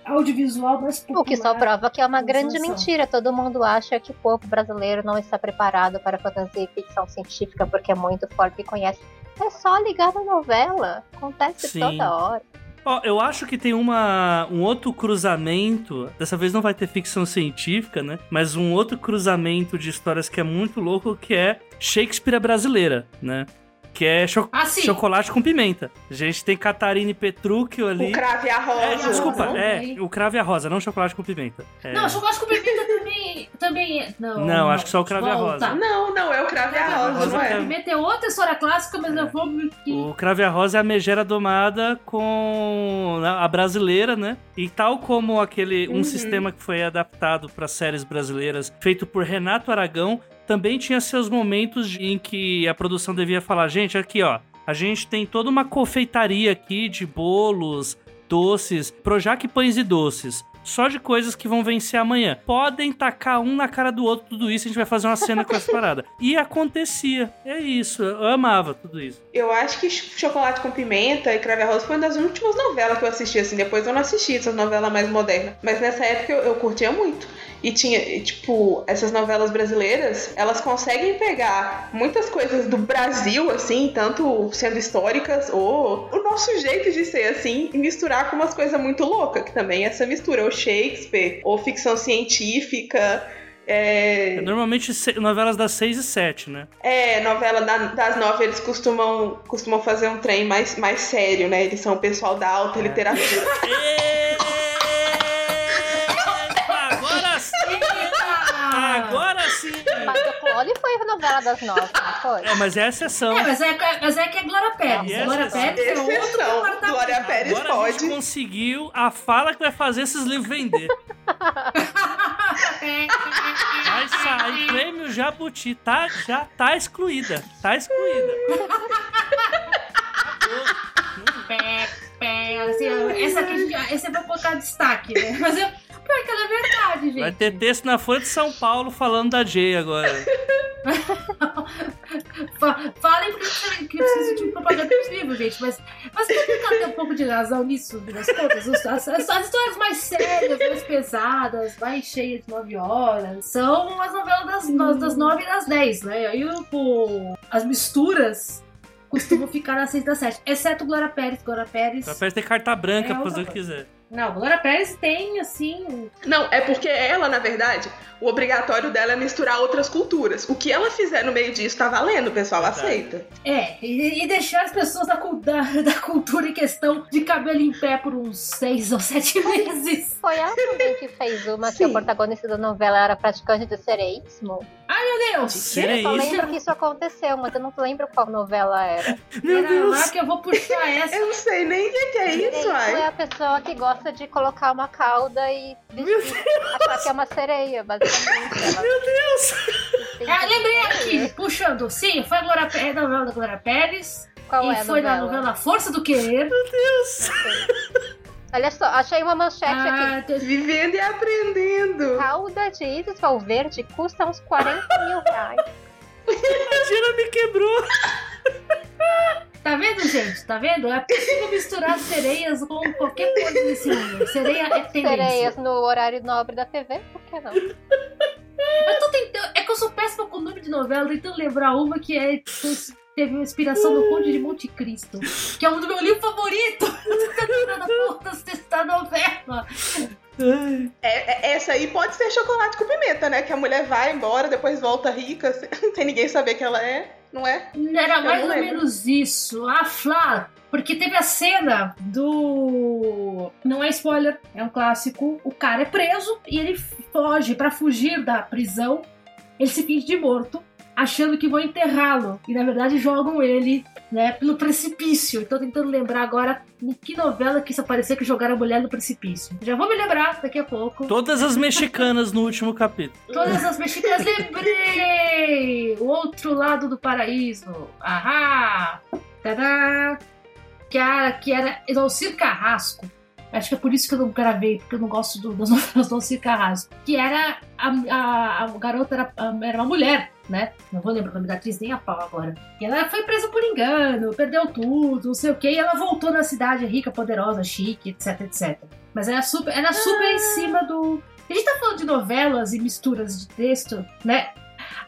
audiovisual mais popular. O que só prova que é uma grande mentira. Todo mundo acha que o povo brasileiro não está preparado para fantasia e ficção científica porque é muito forte e conhece. É só ligar na novela. Acontece Sim. toda hora. Ó, oh, eu acho que tem uma, um outro cruzamento. Dessa vez não vai ter ficção científica, né? Mas um outro cruzamento de histórias que é muito louco, que é Shakespeare brasileira, né? Que é cho ah, chocolate com pimenta. A gente tem Catarina e Petrúquio ali. O crave a rosa. É, desculpa, é, o crave a rosa, não chocolate com pimenta. É... Não, chocolate com pimenta também, também é. Não, não, não, acho que só o crave a rosa. Não, não, é o crave a rosa, rosa não é. Pimenta é outra história clássica, mas é. eu vou... O crave a rosa é a megera domada com a brasileira, né? E tal como aquele, um uhum. sistema que foi adaptado para séries brasileiras, feito por Renato Aragão, também tinha seus momentos em que a produção devia falar: gente, aqui ó, a gente tem toda uma confeitaria aqui de bolos, doces, Projac pães e doces. Só de coisas que vão vencer amanhã. Podem tacar um na cara do outro, tudo isso, a gente vai fazer uma cena com essa parada. E acontecia. É isso, eu amava tudo isso. Eu acho que Chocolate com Pimenta e Crave Rosa foi uma das últimas novelas que eu assisti, assim. Depois eu não assisti essas novelas mais modernas. Mas nessa época eu, eu curtia muito. E tinha, tipo, essas novelas brasileiras, elas conseguem pegar muitas coisas do Brasil, assim, tanto sendo históricas ou o nosso jeito de ser, assim, e misturar com umas coisas muito loucas, que também é essa mistura, ou Shakespeare, ou ficção científica. É... é normalmente novelas das 6 e 7, né? É, novela da, das 9 eles costumam, costumam fazer um trem mais, mais sério, né? Eles são o pessoal da alta é. literatura. Agora sim! Mas o Clone foi novela das nove, não foi? É, mas é a exceção. É, mas é, mas é que é Glória Pérez. É Glória Pérez é outro Glória Pérez Agora pode. a gente conseguiu a fala que vai fazer esses livros vender. vai sair prêmio Jabuti. Tá, já tá excluída. Tá excluída. Pé, pé, assim, essa aqui, esse eu vou colocar destaque, né? Mas eu Pior que ela é verdade, gente. Vai ter texto na Folha de São Paulo falando da Jay agora. Falem porque que precisa de propaganda dos livros, gente. Mas, mas tem que ter um pouco de razão nisso, nas contas. As, as, as, histórias mais sérias, mais pesadas, mais cheias de nove horas, são as novelas das, das nove e das dez, né? Aí o, as misturas costumam ficar nas seis das sete. Exceto Glória Pérez. Glória Pérez. Glória Pérez tem carta branca é pra fazer o que quiser. Não, Glória Pérez tem, assim. Não, é porque ela, na verdade, o obrigatório dela é misturar outras culturas. O que ela fizer no meio disso tá valendo, o pessoal aceita. É, e, e deixar as pessoas da, da, da cultura em questão de cabelo em pé por uns seis ou sete meses. Foi ela também que fez uma que o protagonista da novela era praticante de sereísmo. Meu Deus! Serei Eu só isso? lembro que isso aconteceu, mas eu não lembro qual novela era. Meu Pera lá Deus! que eu vou puxar essa. Eu não sei nem o que que é isso, ai. é a pessoa que gosta de colocar uma cauda e vestir, achar que é uma sereia, basicamente. Ela Meu Deus! Ah, lembrei aqui, puxando. Sim, foi a Glória Pérez, a novela da Glória Pérez. Qual e é a foi novela? na novela Força do Querer. Olha só, achei uma manchete aqui. Ah, te- Vivendo e aprendendo. Cauda de Isis Valverde custa uns 40 mil reais. A Gina me quebrou! Tá vendo, gente? Tá vendo? É possível misturar sereias com qualquer coisa nesse mundo. Sereia é tendência. Sereias no horário nobre da TV, por que não? Eu tô tentando. É que eu sou péssima com o nome de novela, tentando lembrar uma que é. Teve uma inspiração no Conde de Monte Cristo, que é um do meu livro favorito. Da porra dessa novela. Ai, É, é- essa aí pode ser chocolate com pimenta, né? Que a mulher vai embora, depois volta rica, sem ninguém saber que ela é, não é? Era mais ou lembro. menos isso. A Flá. Porque teve a cena do. Não é spoiler, é um clássico. O cara é preso e ele foge. Pra fugir da prisão, ele se finge de morto, achando que vão enterrá-lo. E na verdade jogam ele, né, pelo precipício. Então tentando lembrar agora em que novela que isso apareceu que jogaram a mulher no precipício. Já vou me lembrar daqui a pouco. Todas as mexicanas no último capítulo. Todas as mexicanas, lembrei! O outro lado do paraíso. Ahá! Tadá! Que era, que era Alcir Carrasco. Acho que é por isso que eu não gravei, porque eu não gosto do- das novelas do Alcir Carrasco. Que era. A, a, a garota era, era uma mulher, né? Não vou lembrar o nome da atriz nem a pau agora. E ela foi presa por engano, perdeu tudo, não sei o quê. E ela voltou na cidade rica, poderosa, chique, etc, etc. Mas era super, era super em cima do. A gente tá falando de novelas e misturas de texto, né?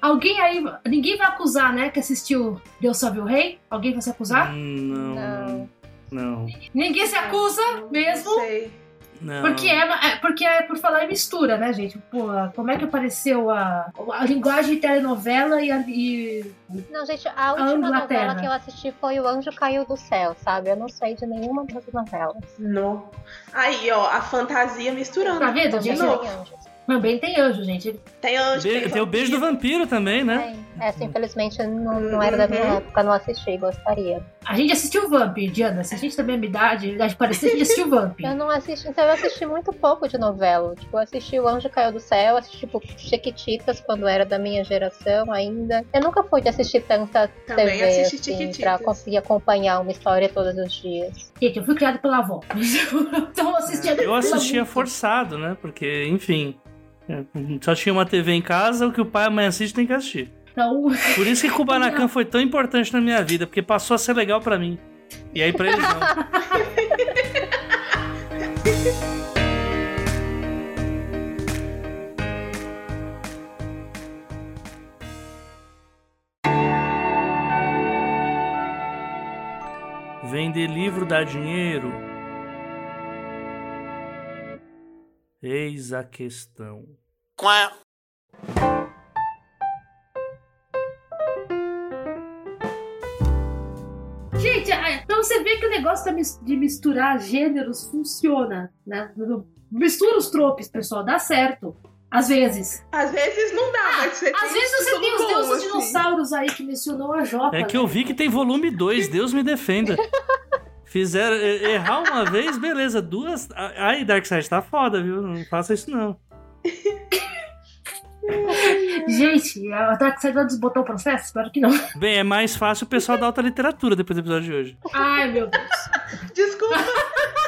Alguém aí. Ninguém vai acusar, né? Que assistiu Deus Salve o Rei? Alguém vai se acusar? Hum, Não. Não. Não. Ninguém se acusa mesmo. Não sei. Não. Porque é, é- porque é por falar em mistura, né, gente? Pô, como é que apareceu a, a linguagem de telenovela e, a- e Não, gente, a última novela que eu assisti foi O Anjo Caiu do Céu, sabe? Eu não sei de nenhuma dessas novelas. Não. Aí, ó, a fantasia misturando. Tá vendo, Também gente? Também tem anjo, gente. Tem anjo, Be- tem, tem o beijo do vampiro também, né? Tem. Essa, infelizmente, não, não era da minha Uhum. época, não assisti, gostaria. A gente assistiu Vamp, Diana. Se a gente também é minha idade, idade parecida, a gente assistiu Vamp. Eu não assisti, então eu assisti muito pouco de novela. Tipo, eu assisti O Anjo Caiu do Céu, assisti tipo Chiquititas quando era da minha geração ainda. Eu nunca fui de assistir tanta Também TV assisti assim, Chiquititas. pra conseguir acompanhar uma história todos os dias. Gente, eu fui criada pela avó. então eu assistia. Eu assistia muito. forçado, né? Porque, enfim. é, Só tinha uma TV em casa, o que o pai e a mãe assiste tem que assistir. Então, Por isso que Kubanacan foi tão importante na minha vida, porque passou a ser legal pra mim. E aí pra eles não. Vender livro dá dinheiro? Eis a questão. Gente, é, pra você ver que o negócio de misturar gêneros funciona, né? Mistura os tropes, pessoal, dá certo. Às vezes. Às vezes não dá, mas você Às tem vezes você tem os deuses assim. dinossauros aí que mencionou a Jota. É que né? eu vi que tem volume 2, Deus me defenda. Fizeram errar uma vez, beleza. Duas. Ai, Darkseid tá foda, viu? Não faça isso não. Gente, a Darkseid vai desbotar o processo? Espero que não. Bem, é mais fácil o pessoal da alta literatura depois do episódio de hoje. Ai, meu Deus. Desculpa.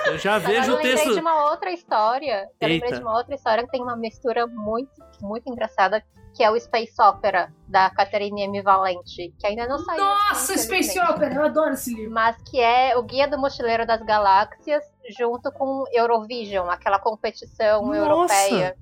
Eu já vejo eu o lembrei texto. de uma outra história. Eu lembrei de uma outra história que tem uma mistura muito, muito engraçada, que é o Space Opera, da Catherine M. Valente, que ainda não saiu. Nossa. Space Opera, eu adoro esse livro. Mas que é o Guia do Mochileiro das Galáxias, junto com Eurovision, aquela competição Nossa! europeia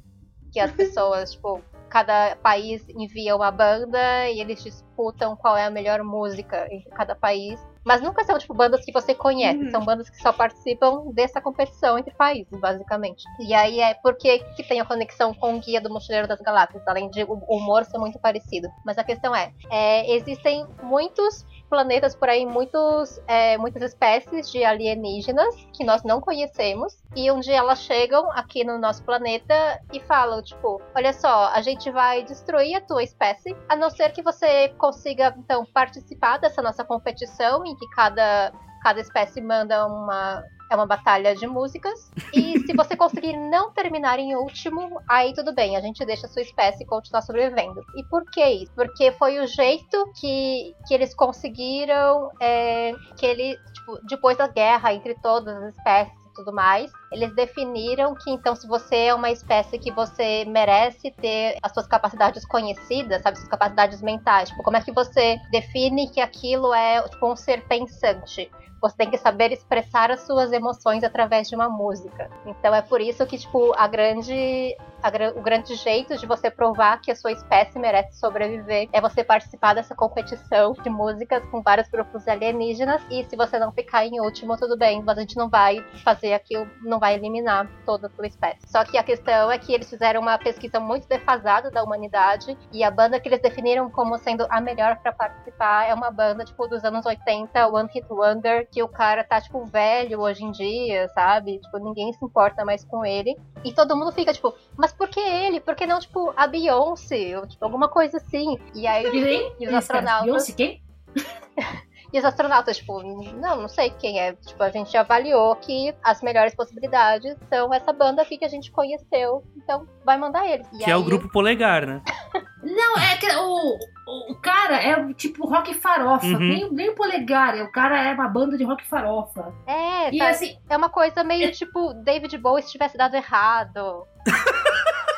que as pessoas, tipo, cada país envia uma banda e eles dis- disputam qual é a melhor música em cada país. Mas nunca são, tipo, bandas que você conhece. Uhum. São bandas que só participam dessa competição entre países, basicamente. E aí é porque que tem a conexão com o Guia do Mochileiro das Galáxias, além de o humor ser muito parecido. Mas a questão é, é existem muitos planetas por aí, muitos, é, muitas espécies de alienígenas que nós não conhecemos. E um dia elas chegam aqui no nosso planeta e falam, tipo, olha só, a gente vai destruir a tua espécie, a não ser que você consiga, então, participar dessa nossa competição em que cada, cada espécie manda uma. É uma batalha de músicas. E se você conseguir não terminar em último, aí tudo bem, a gente deixa a sua espécie continuar sobrevivendo. E por que isso? Porque foi o jeito que, que eles conseguiram. É, que ele, tipo, depois da guerra entre todas as espécies e tudo mais, eles definiram que então se você é uma espécie que você merece ter as suas capacidades conhecidas, sabe, suas capacidades mentais, tipo, como é que você define que aquilo é tipo um ser pensante? Você tem que saber expressar as suas emoções através de uma música. Então é por isso que tipo a grande a o grande jeito de você provar que a sua espécie merece sobreviver é você participar dessa competição de músicas com vários grupos alienígenas. E se você não ficar em último, tudo bem, mas a gente não vai fazer aquilo, vai eliminar toda a sua espécie. Só que a questão é que eles fizeram uma pesquisa muito defasada da humanidade e a banda que eles definiram como sendo a melhor pra participar é uma banda tipo dos anos 80, One Hit Wonder, que o cara tá tipo velho hoje em dia, sabe? Tipo, ninguém se importa mais com ele. E todo mundo fica tipo, mas por que ele? Por que não, tipo, a Beyoncé? Ou, tipo, alguma coisa assim. E aí, e os astronautas. Beyoncé, quem? E os astronautas, tipo, não, não sei quem é. Tipo, a gente avaliou que as melhores possibilidades são essa banda aqui que a gente conheceu. Então, vai mandar eles. E Que é o aí- grupo Polegar, né? Não, é que o, o, o cara é tipo rock farofa. Uhum. Nem, nem o polegar, é, o cara é uma banda de rock farofa. É, E tá- assim, é uma coisa meio tipo David Bowie se tivesse dado errado.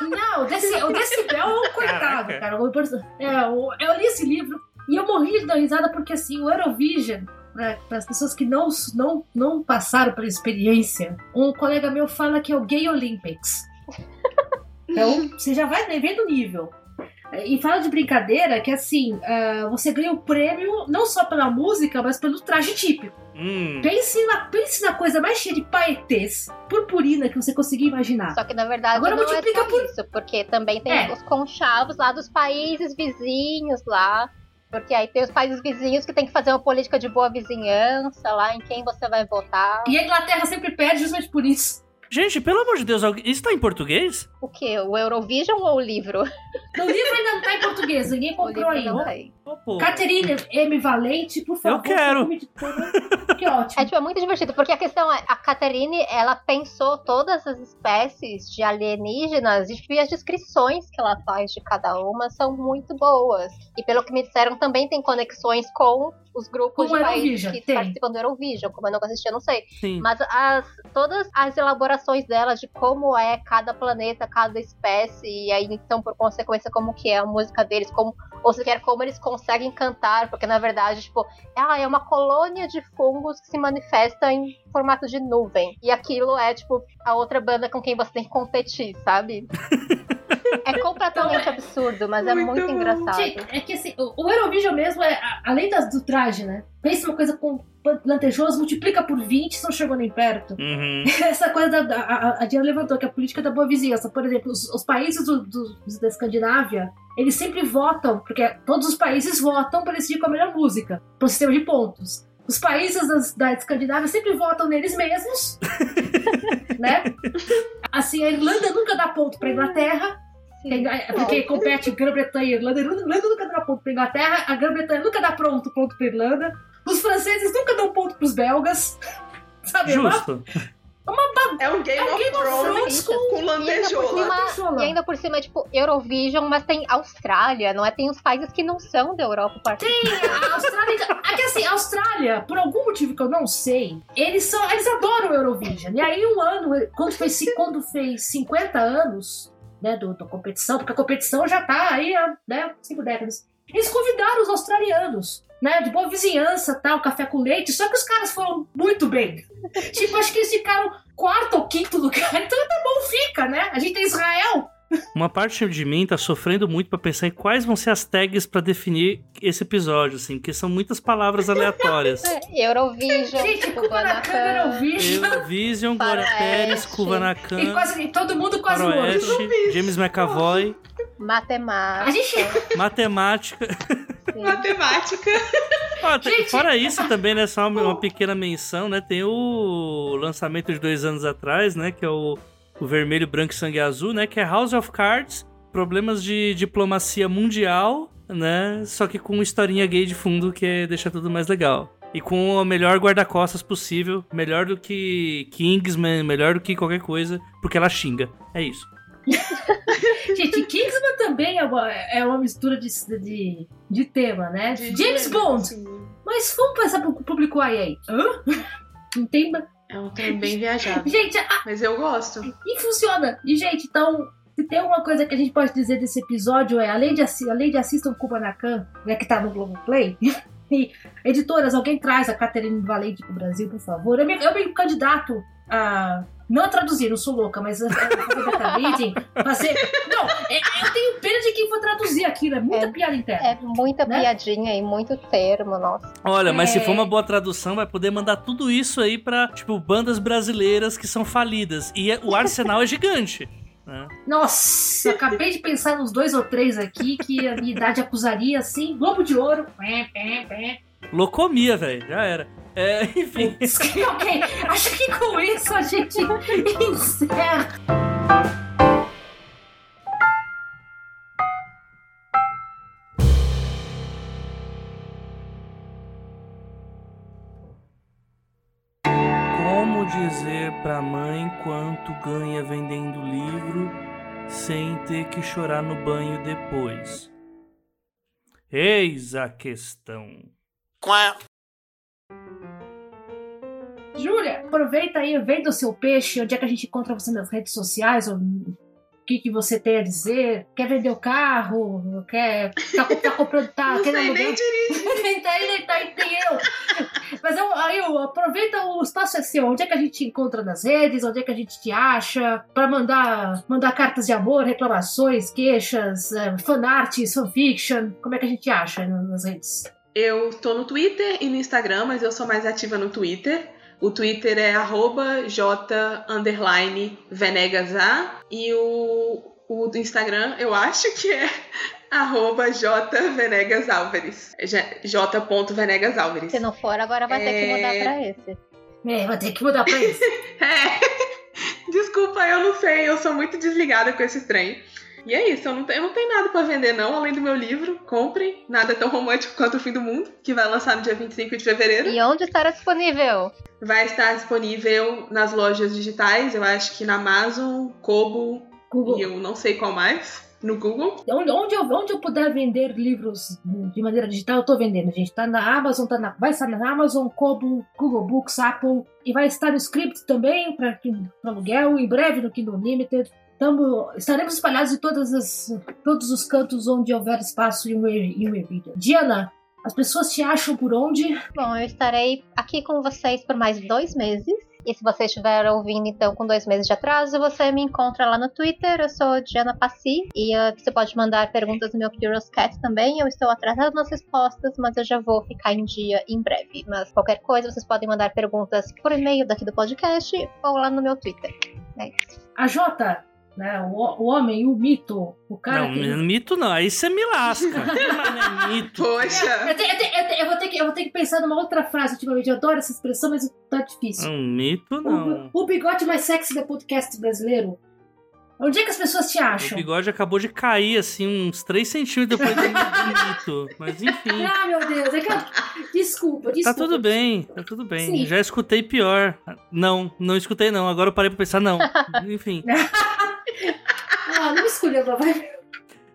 não, o desse, o Decibel é um coitado, Caraca. cara. O É, o- eu li esse livro e eu morri de dar risada porque assim, o Eurovision. Para as pessoas que não, não, não passaram pela experiência, um colega meu fala que é o Gay Olympics. Então, você já vai vendo o nível. E fala de brincadeira que assim, ah, você ganha o prêmio não só pela música, mas pelo traje típico. Hum. Pense na, pense na coisa mais cheia de paetês, purpurina que você conseguir imaginar. Só que na verdade Agora não é multiplica só por- isso, porque também tem É. os conchavos lá dos países vizinhos lá. Porque aí tem os países vizinhos que tem que fazer uma política de boa vizinhança lá, em quem você vai votar. E a Inglaterra sempre perde justamente por isso. Gente, pelo amor de Deus, alguém- isso tá em português? O que? O Eurovision ou o livro? No livro ainda não tá em português, ninguém O comprou não ainda. tem. Ô, pô. Caterine M. Valente, por favor. Eu quero. Que ótimo. É, tipo, é muito divertido, porque a questão é, a Catherine, ela pensou todas as espécies de alienígenas e tipo, e as descrições que ela faz de cada uma são muito boas. E pelo que me disseram, também tem conexões com os grupos Com o de países que tem. participam do Eurovision, como eu nunca assisti, eu não sei. Sim. Mas as, todas as elaborações dela de como é cada planeta, cada espécie, e aí então, por consequência, como que é a música deles, como, ou sequer como eles conseguem cantar, porque na verdade, tipo, ah, é uma colônia de fungos que se manifesta em formato de nuvem. E aquilo é, tipo, a outra banda com quem você tem que competir, sabe? é completamente absurdo, mas é Muito muito bom. engraçado. Gente, é que assim, o o Eurovision mesmo, é, a- além das, do traje, né? Pensa uma coisa com plantejoso, multiplica por 20, você não chegou nem perto. Uhum. Essa coisa da, da- a, a Diana levantou, que é a política da boa vizinhança. Por exemplo, os, os países do, do- da Escandinávia, eles sempre votam, porque todos os países votam para decidir qual é a melhor música, para o sistema de pontos. Os países das- da Escandinávia sempre votam neles mesmos, né? Assim, a Irlanda nunca dá ponto para Inglaterra, Sim. é porque compete Grã-Bretanha e Irlanda. A Irlanda nunca dá ponto pra Inglaterra, a Grã-Bretanha nunca dá pronto ponto pra Irlanda. Os franceses nunca dão ponto pros belgas. Sabe? É uma- Justo. É um Game, É um of, Game of Thrones Thrones com, com E ainda, por lantejola. cima, Lantejola. e ainda por cima é tipo Eurovision, mas tem Austrália, não é? Tem os países que não são da Europa participando. A Austrália. É que assim, a Austrália, por algum motivo que eu não sei, eles são. Eles adoram Eurovision. E aí, um ano, quando fez, quando fez 50 anos, né, do, da competição, porque a competição já tá aí há né, cinco décadas. Eles convidaram os australianos. Né, de boa vizinhança, tal, café com leite, só que os caras foram muito bem. tipo, acho que eles ficaram quarto ou quinto lugar, então tá bom, fica, né? A gente tem Israel, Uma parte de mim tá sofrendo muito pra pensar em quais vão ser as tags pra definir esse episódio, assim, porque são muitas palavras aleatórias. É, Eurovision, Gente, Kubanacan, Eurovision. Eurovision, Glória. Pérez, Kubanacan, E quase, todo mundo quase. Faroeste, James McAvoy, matemática. Gente. matemática. sim. Matemática. Ah, tem- fora isso também, né, só uma, uma pequena menção, né, tem o lançamento de dois anos atrás, né, que é o, o Vermelho, Branco e Sangue Azul, né, que é House of Cards, problemas de diplomacia mundial, né, só que com uma historinha gay de fundo que é, deixa tudo mais legal. E com o melhor guarda-costas possível, melhor do que Kingsman, melhor do que qualquer coisa, porque ela xinga. É isso. Gente, Kingsman também é uma, é uma mistura de, de, de tema, né? De James Bond. sim. Mas vamos pensar pro público aí aí. Hã? Não tem. É um trem bem viajado. Gente, a- Mas eu gosto. e funciona. E, gente, então. Se tem uma coisa que a gente pode dizer desse episódio é, além de, além de assistam Kubanacan, né, que tá no Globoplay, e editoras, alguém traz a Catherine Valente pro Brasil, por favor. Eu me, eu me candidato a. Não traduzir, não sou louca, mas a a fazer beta reading, fazer. Não, é- eu tenho pena de quem for traduzir aquilo, é muita É. piada interna. É muita Né? piadinha e muito termo, nossa. Olha, mas se É. for uma boa tradução, vai poder mandar tudo isso aí pra, tipo, bandas brasileiras que são falidas. E é- o arsenal é gigante. né? Nossa, acabei de pensar nos dois ou três aqui que a minha idade acusaria assim. Globo de ouro. Locomia, velho. Já era. É, enfim. ok, acho que com isso a gente encerra. Como dizer pra mãe quanto ganha vendendo livro sem ter que chorar no banho depois? Eis a questão. Júlia, aproveita aí, venda o seu peixe. Onde é que a gente encontra você nas redes sociais? Ou O que, que você tem a dizer? Quer vender o carro? Quer. Tá, tá comprando. Tá Não querendo sei nem dirigir. tá nem tá tem eu. Mas eu, aí eu, aproveita o espaço é seu. Onde é que a gente te encontra nas redes? Onde é que a gente te acha? Pra mandar, mandar cartas de amor, reclamações, queixas, é, fanarts, fanfiction. Como é que a gente acha nas redes? Eu tô no Twitter e no Instagram, mas eu sou mais ativa no Twitter. O Twitter é arroba j underline venegasa e o, o do Instagram eu acho que é arroba j venegasalvares. J- j.venegasalvares. Se não for, agora vai ter que mudar É. pra esse. É, vai ter que mudar pra isso. É. Desculpa, eu não sei, eu sou muito desligada com esse trem. E é isso, eu não, tenho, eu não tenho nada pra vender não, além do meu livro. Comprem, nada tão romântico quanto o fim do mundo, que vai lançar no dia 25 de fevereiro. E onde estará disponível? Vai estar disponível nas lojas digitais, eu acho que na Amazon, Kobo Google. e eu não sei qual mais, no Google. Onde, onde, eu, onde eu puder vender livros de maneira digital, eu tô vendendo, gente. Tá na Amazon, tá na, vai estar na Amazon, Kobo, Google Books, Apple. E vai estar no Script também, para aluguel, em breve no Kindle Unlimited. Tamo, estaremos espalhados em todas as, todos os cantos onde houver espaço e um e-reader. Diana, as pessoas te acham por onde? Bom, eu estarei aqui com vocês por mais dois meses. E se você estiver ouvindo, então, com dois meses de atraso, você me encontra lá no Twitter. Eu sou Diana Passi. E uh, você pode mandar perguntas no meu Curious Cat também. Eu estou atrasada nas respostas, mas eu já vou ficar em dia em breve. Mas qualquer coisa, vocês podem mandar perguntas por e-mail daqui do podcast ou lá no meu Twitter. É isso. A Jota, né, o, o homem, o mito, o cara não, que... mito não, aí você me lasca. Mas não é mito. Poxa! Eu, te- eu te- eu te- eu vou ter que, eu vou ter que pensar numa outra frase ultimamente. Eu adoro essa expressão, mas tá difícil. Não, mito não. O, o bigode mais sexy do podcast brasileiro. Onde é que as pessoas te O acham? bigode acabou de cair, assim, uns 3 centímetros depois do, do mito. Mas enfim. Ah, meu Deus. É que eu... Desculpa, desculpa. Tá tudo bem, tá tudo bem. Sim. Já escutei pior. Não, não escutei não. Agora eu parei pra pensar, não. Enfim. Não escolheu, vai.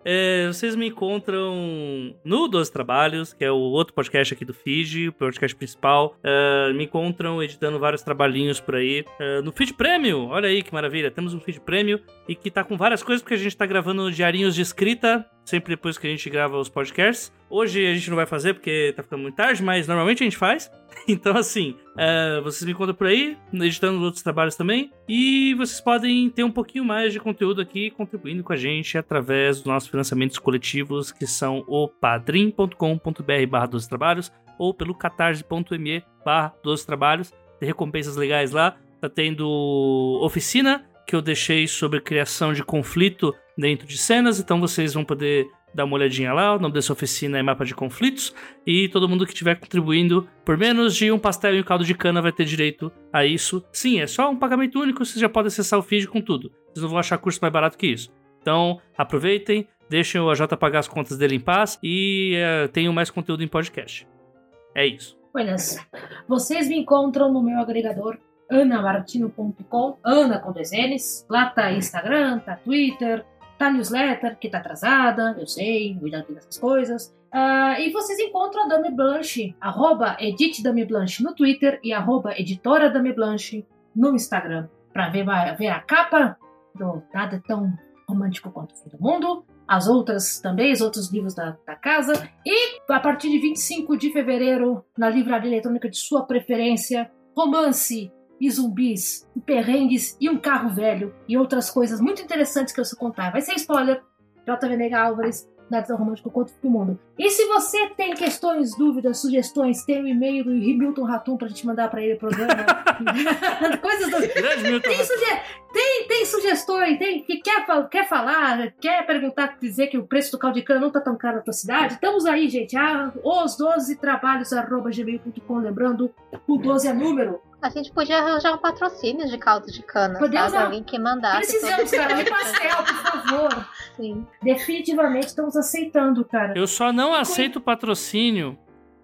É, vocês me encontram no Dois Trabalhos, que é o outro podcast aqui do Fiji, o podcast principal. É, me encontram editando vários trabalhinhos por aí. É, no Feed Premium, olha aí que maravilha. Temos um Feed Premium e que tá com várias coisas, porque a gente tá gravando diarinhos de escrita, sempre depois que a gente grava os podcasts. Hoje a gente não vai fazer porque tá ficando muito tarde, mas normalmente a gente faz. Então, assim, uh, vocês me encontram por aí, editando outros trabalhos também. E vocês podem ter um pouquinho mais de conteúdo aqui, contribuindo com a gente através dos nossos financiamentos coletivos, que são o padrim.com.br barra 12 trabalhos ou pelo catarse.me barra 12 trabalhos. Tem recompensas legais lá. Tá tendo oficina que eu deixei sobre criação de conflito dentro de cenas, então vocês vão poder dar uma olhadinha lá. O nome dessa oficina é Mapa de Conflitos. E todo mundo que estiver contribuindo por menos de um pastel e um caldo de cana vai ter direito a isso. Sim, é só um pagamento único, vocês já podem acessar o feed com tudo. Vocês não vão achar curso mais barato que isso. Então, aproveitem, deixem o AJ pagar as contas dele em paz e uh, tenham mais conteúdo em podcast. É isso. Buenas. Vocês me encontram no meu agregador anamartino.com, Ana com dois N's. Lá tá Instagram, tá Twitter, tá newsletter, que tá atrasada, eu sei, cuidado dessas coisas. Uh, e vocês encontram a Dame Blanche, arroba Edith Dame Blanche no Twitter e arroba Editora Dame Blanche no Instagram, para ver, ver a capa do Nada Tão Romântico Quanto o Fim do Mundo, as outras também, os outros livros da, da casa. E a partir de 25 de fevereiro, na livraria eletrônica de sua preferência, romance e zumbis, e perrengues e um carro velho e outras coisas muito interessantes que eu vou contar. Vai ser spoiler. JV Álvares, Nada Tão Romântico Quanto o Mundo. E se você tem questões, dúvidas, sugestões, tem o um e-mail do Milton Ratum pra gente mandar pra ele o programa. Coisas do... tem, suge... tem, tem sugestões, tem que quer, quer falar, quer perguntar, dizer que o preço do caldo de cana não tá tão caro na tua cidade. Estamos aí, gente. Ah, os 12 trabalhos arroba gmail.com. Lembrando, o 12 é número. A gente podia arranjar um patrocínio de caldo de cana, Podemos sabe? Alguém que mandasse. Precisamos, cara, de pastel, por favor. Sim. Definitivamente estamos aceitando, cara. Eu só não aceito patrocínio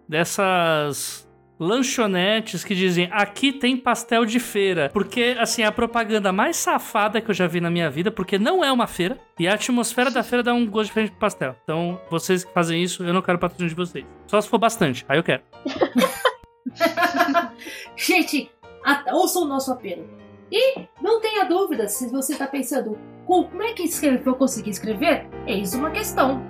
dessas lanchonetes que dizem aqui tem pastel de feira. Porque, assim, é a propaganda mais safada que eu já vi na minha vida, porque não é uma feira. E a atmosfera da feira dá um gosto diferente pro pastel. Então, vocês que fazem isso, eu não quero patrocínio de vocês. Só se for bastante, aí eu quero. Gente, ouça o nosso apelo. E não tenha dúvida se você está pensando como é que eu consegui escrever, eis uma questão.